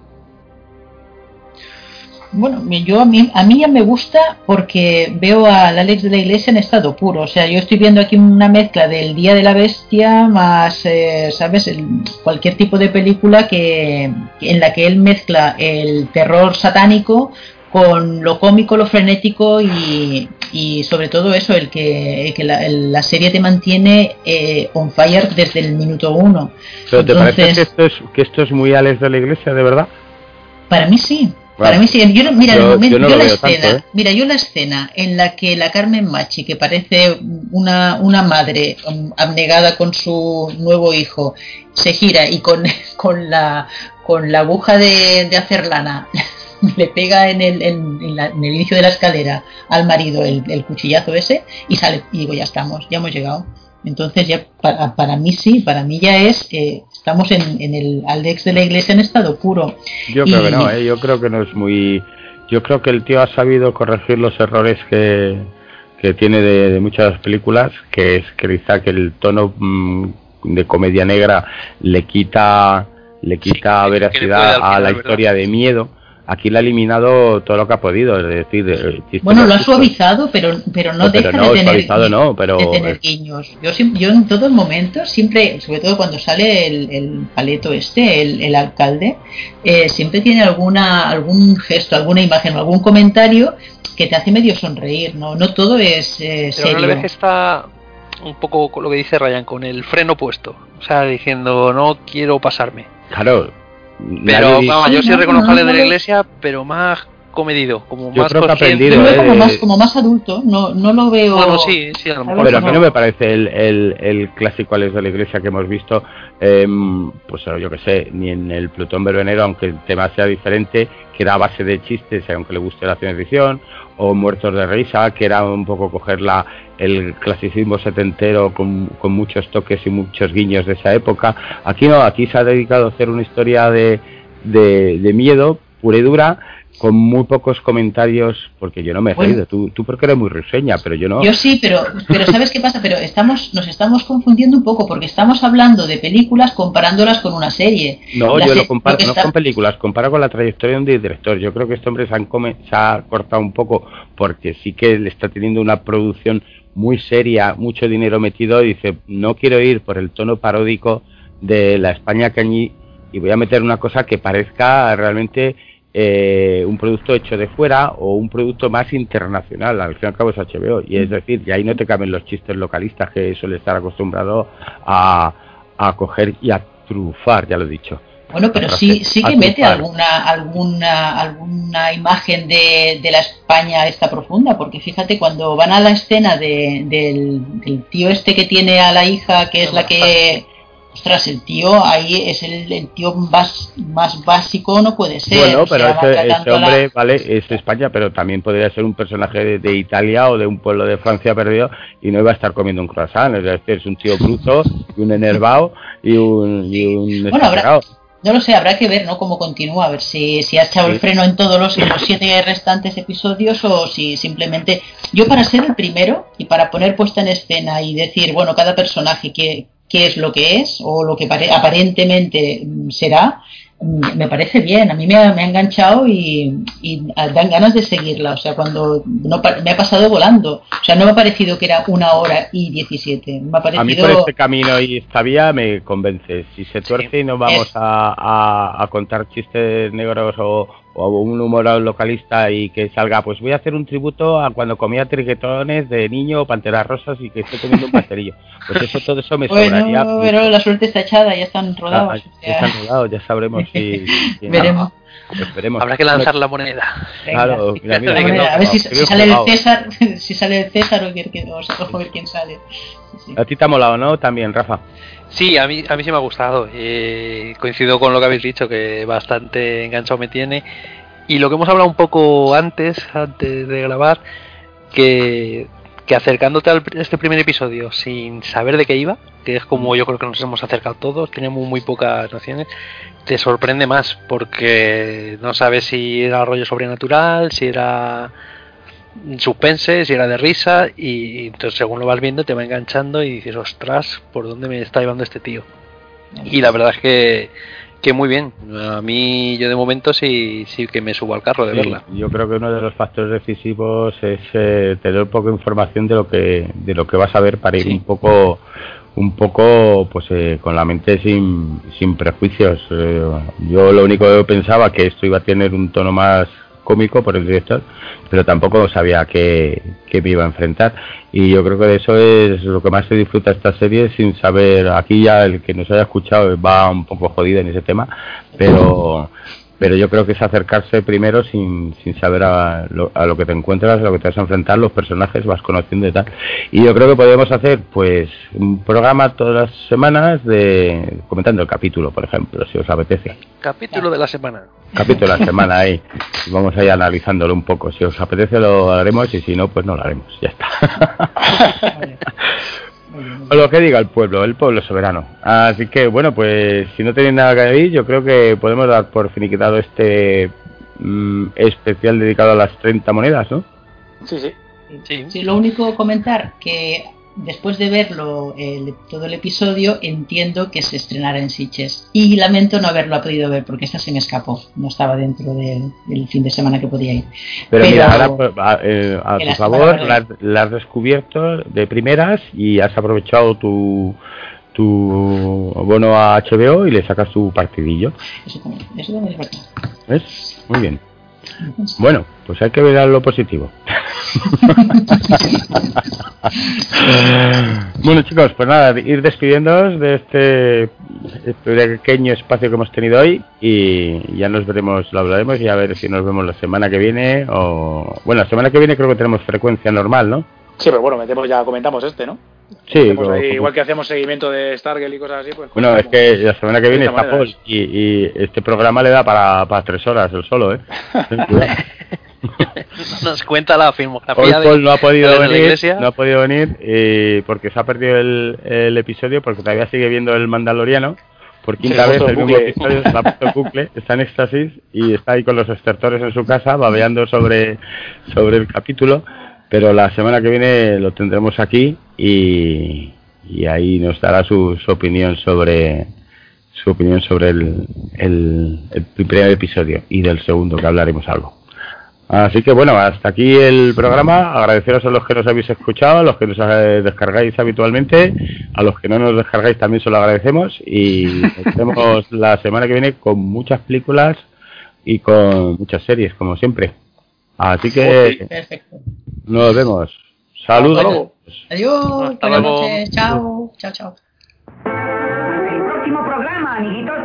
Bueno, yo a mí, a mí ya me gusta porque veo al Alex de la Iglesia en estado puro. O sea, yo estoy viendo aquí una mezcla del Día de la Bestia más, eh, ¿sabes? El- cualquier tipo de película que en la que él mezcla el terror satánico con lo cómico, lo frenético y, y sobre todo eso, el que, el que la, el- la serie te mantiene eh, on fire desde el minuto uno. ¿Pero te parece Entonces- que esto, es, que esto es muy Alex de la iglesia, de verdad? Para mí sí. Para mí sí. Yo, no- mira, yo- momento- yo no yo la escena, tanto, ¿eh? mira, yo la escena en la que la Carmen Machi, que parece una, una madre um, abnegada con su nuevo hijo, se gira y con, [laughs] con la con la aguja de, de hacer lana [laughs] le pega en el, en, en la- en el inicio de la escalera al marido el, el cuchillazo ese y sale y digo ya estamos, ya hemos llegado. Entonces ya para, para mí sí, para mí ya es, eh, estamos en, en el Alex de la iglesia en estado puro. Yo creo que no, ¿eh? yo creo que no es muy... Yo creo que el tío ha sabido corregir los errores que, que tiene de, de muchas películas, que es que quizá que el tono mm, de comedia negra le quita le quita le veracidad a la ¿verdad? historia de miedo. Aquí le ha eliminado todo lo que ha podido, es decir, Bueno, lo ha suavizado, pero, pero no No, deja pero no, de tener, suavizado no, pero- de tener guiños. Yo, yo en todos momentos, siempre, sobre todo cuando sale el, el paleto este, el, el alcalde, eh, siempre tiene alguna algún gesto, alguna imagen o algún comentario que te hace medio sonreír, ¿no? No todo es eh, Pero no le serio. que está un poco con lo que dice Ryan, con el freno puesto. O sea, diciendo, no quiero pasarme. Claro. Pero nadie- vamos, yo Sí, sí no, reconozco no, a de la lo- iglesia, pero más comedido, como Yo más creo que. Yo aprendido, lo veo ¿eh? como más, como más adulto, no, no lo veo... Bueno, sí, sí, a lo mejor. Pero a mí no me parece el, el, el clásico Alex de la Iglesia que hemos visto, em, pues yo que sé, ni en el Plutón Verbenero, aunque el tema sea diferente, que era base de chistes, aunque le guste la ciencia ficción, o Muertos de Risa, que era un poco coger la, el clasicismo setentero con, con muchos toques y muchos guiños de esa época. Aquí no, aquí se ha dedicado a hacer una historia de, de, de miedo pura y dura, con muy pocos comentarios, porque yo no me he Bueno. reído, tú, tú porque eres muy risueña, pero yo no. Yo sí, pero, pero ¿sabes qué pasa? Pero estamos, nos estamos confundiendo un poco porque estamos hablando de películas comparándolas con una serie. No, La yo se- lo comparo no está- con películas, comparo con la trayectoria de un director. Yo creo que este hombre se, han come- se ha cortado un poco porque sí que le está teniendo una producción muy seria, mucho dinero metido y dice, no quiero ir por el tono paródico de la España cañí y voy a meter una cosa que parezca realmente eh, un producto hecho de fuera o un producto más internacional, al fin y al cabo es HBO, y es decir, y ahí no te caben los chistes localistas que suele estar acostumbrado a, a coger y a trufar, ya lo he dicho. Bueno, pero sí, sí que mete alguna, alguna, alguna imagen de, de la España esta profunda, porque fíjate, cuando van a la escena de, del, del tío este que tiene a la hija, que es la que... Ostras, el tío ahí es el, el tío más, más básico, no puede ser. Bueno, o pero sea, ese, a la- hombre, vale, es España, pero también podría ser un personaje de, de Italia o de un pueblo de Francia perdido y no iba a estar comiendo un croissant. Es decir, es un tío bruto y un enervado y un, y un Bueno, habrá-. No lo sé, habrá que ver, ¿no? Cómo continúa, a ver si, si ha echado el freno en todos los, siete restantes episodios o si simplemente... Yo para ser el primero y para poner puesta en escena y decir, bueno, cada personaje qué, qué es lo que es o lo que aparentemente será, me parece bien, a mí me ha, me ha enganchado y, dan ganas de seguirla, o sea, cuando no, me ha pasado volando, o sea, no me ha parecido que era una hora y diecisiete, me ha parecido... A mí por este camino y esta vía me convence, si se tuerce y no vamos a, a, contar chistes negros o, o un humor localista y que salga, pues voy a hacer un tributo a cuando comía triquetones de niño o panteras rosas y que esté comiendo un pastelillo. Pues eso, todo eso me sobraría. Pero la suerte está echada, ya están rodados. Ah, ya están rodados, ya sabremos si... [laughs] Veremos. Esperemos. Habrá que lanzar la moneda. claro, mira, mira, a ver si, sale el César, [laughs] si sale el César o, quién, o, ver quién sale. A ti te ha molado, ¿no? También, Rafa. Sí, a mí, a mí sí me ha gustado. Eh, coincido con lo que habéis dicho, que bastante enganchado me tiene. Y lo que hemos hablado un poco antes, antes de grabar, que, que acercándote a este primer episodio sin saber de qué iba, que es como yo creo que nos hemos acercado todos, teníamos muy pocas nociones, te sorprende más porque no sabes si era rollo sobrenatural, si era suspense, si era de risa y entonces según lo vas viendo te va enganchando y dices, ostras, ¿por dónde me está llevando este tío? Y la verdad es que, que muy bien. A mí yo de momento sí, sí que me subo al carro de verla. Yo creo que uno de los factores decisivos es eh, tener un poco de información de lo que de lo que vas a ver para ir un poco un poco pues eh, con la mente sin, sin prejuicios. Eh, yo lo único que pensaba que esto iba a tener un tono más cómico por el director, pero tampoco sabía que, que me iba a enfrentar. Y yo creo que de eso es lo que más se disfruta esta serie, sin saber, aquí ya el que nos haya escuchado va un poco jodido en ese tema, pero pero yo creo que es acercarse primero sin, sin saber a lo, a lo, que te encuentras, a lo que te vas a enfrentar, los personajes, vas conociendo y tal. Y yo creo que podemos hacer, pues, un programa todas las semanas de comentando el capítulo, por ejemplo, si os apetece. Capítulo de la semana. Capítulo de la [laughs] semana, ahí. Vamos a ir analizándolo un poco. Si os apetece lo haremos y si no, pues no lo haremos. Ya está. [laughs] [laughs] O lo que diga el pueblo, el pueblo soberano. Así que bueno, pues si no tenéis nada que decir, yo creo que podemos dar por finiquitado este mm, especial dedicado a las 30 monedas, ¿no? Sí, sí. Sí. sí, lo único comentar que después de verlo todo el episodio, entiendo que se estrenará en Sitges. Y lamento no haberlo podido ver porque esta se me escapó. No estaba dentro del fin de semana que podía ir. Pero, mira, ahora pues, a, eh, tu favor, la, has descubierto de primeras y has aprovechado tu tu bono a HBO y le sacas tu partidillo. Eso también, eso también es verdad. ¿Ves? Muy bien. Bueno, pues hay que ver lo positivo. [laughs] bueno chicos, pues nada, ir despidiéndonos de este, pequeño espacio que hemos tenido hoy y ya nos veremos, lo hablaremos y a ver si nos vemos la semana que viene o... Bueno, la semana que viene creo que tenemos frecuencia normal, ¿no? Sí, pero bueno, metemos, ya comentamos este, ¿no? Sí, igual que hacemos seguimiento de Stargate y cosas así, pues... Bueno, es que la semana que viene está Paul y, este programa le da para, para tres horas el solo, ¿eh? [laughs] [laughs] Nos cuenta la filmografía Hoy Paul no ha podido venir, no ha podido venir porque se ha perdido el, episodio porque todavía sigue viendo el Mandaloriano. Por quinta vez el mismo episodio se ha [laughs] puesto el bucle, está en éxtasis y está ahí con los estertores en su casa babeando sobre, sobre el capítulo pero la semana que viene lo tendremos aquí y, y ahí nos dará su, su, opinión sobre su opinión sobre el, el, el, primer episodio y del segundo que hablaremos algo. Así que bueno, hasta aquí el programa. Agradeceros a los que nos habéis escuchado, a los que nos descargáis habitualmente, a los que no nos descargáis también se lo agradecemos y nos vemos [laughs] la semana que viene con muchas películas y con muchas series, como siempre. Así que nos vemos. Saludos. Adiós. Buenas noches. Chao. Chao, chao. El próximo programa, amiguitos,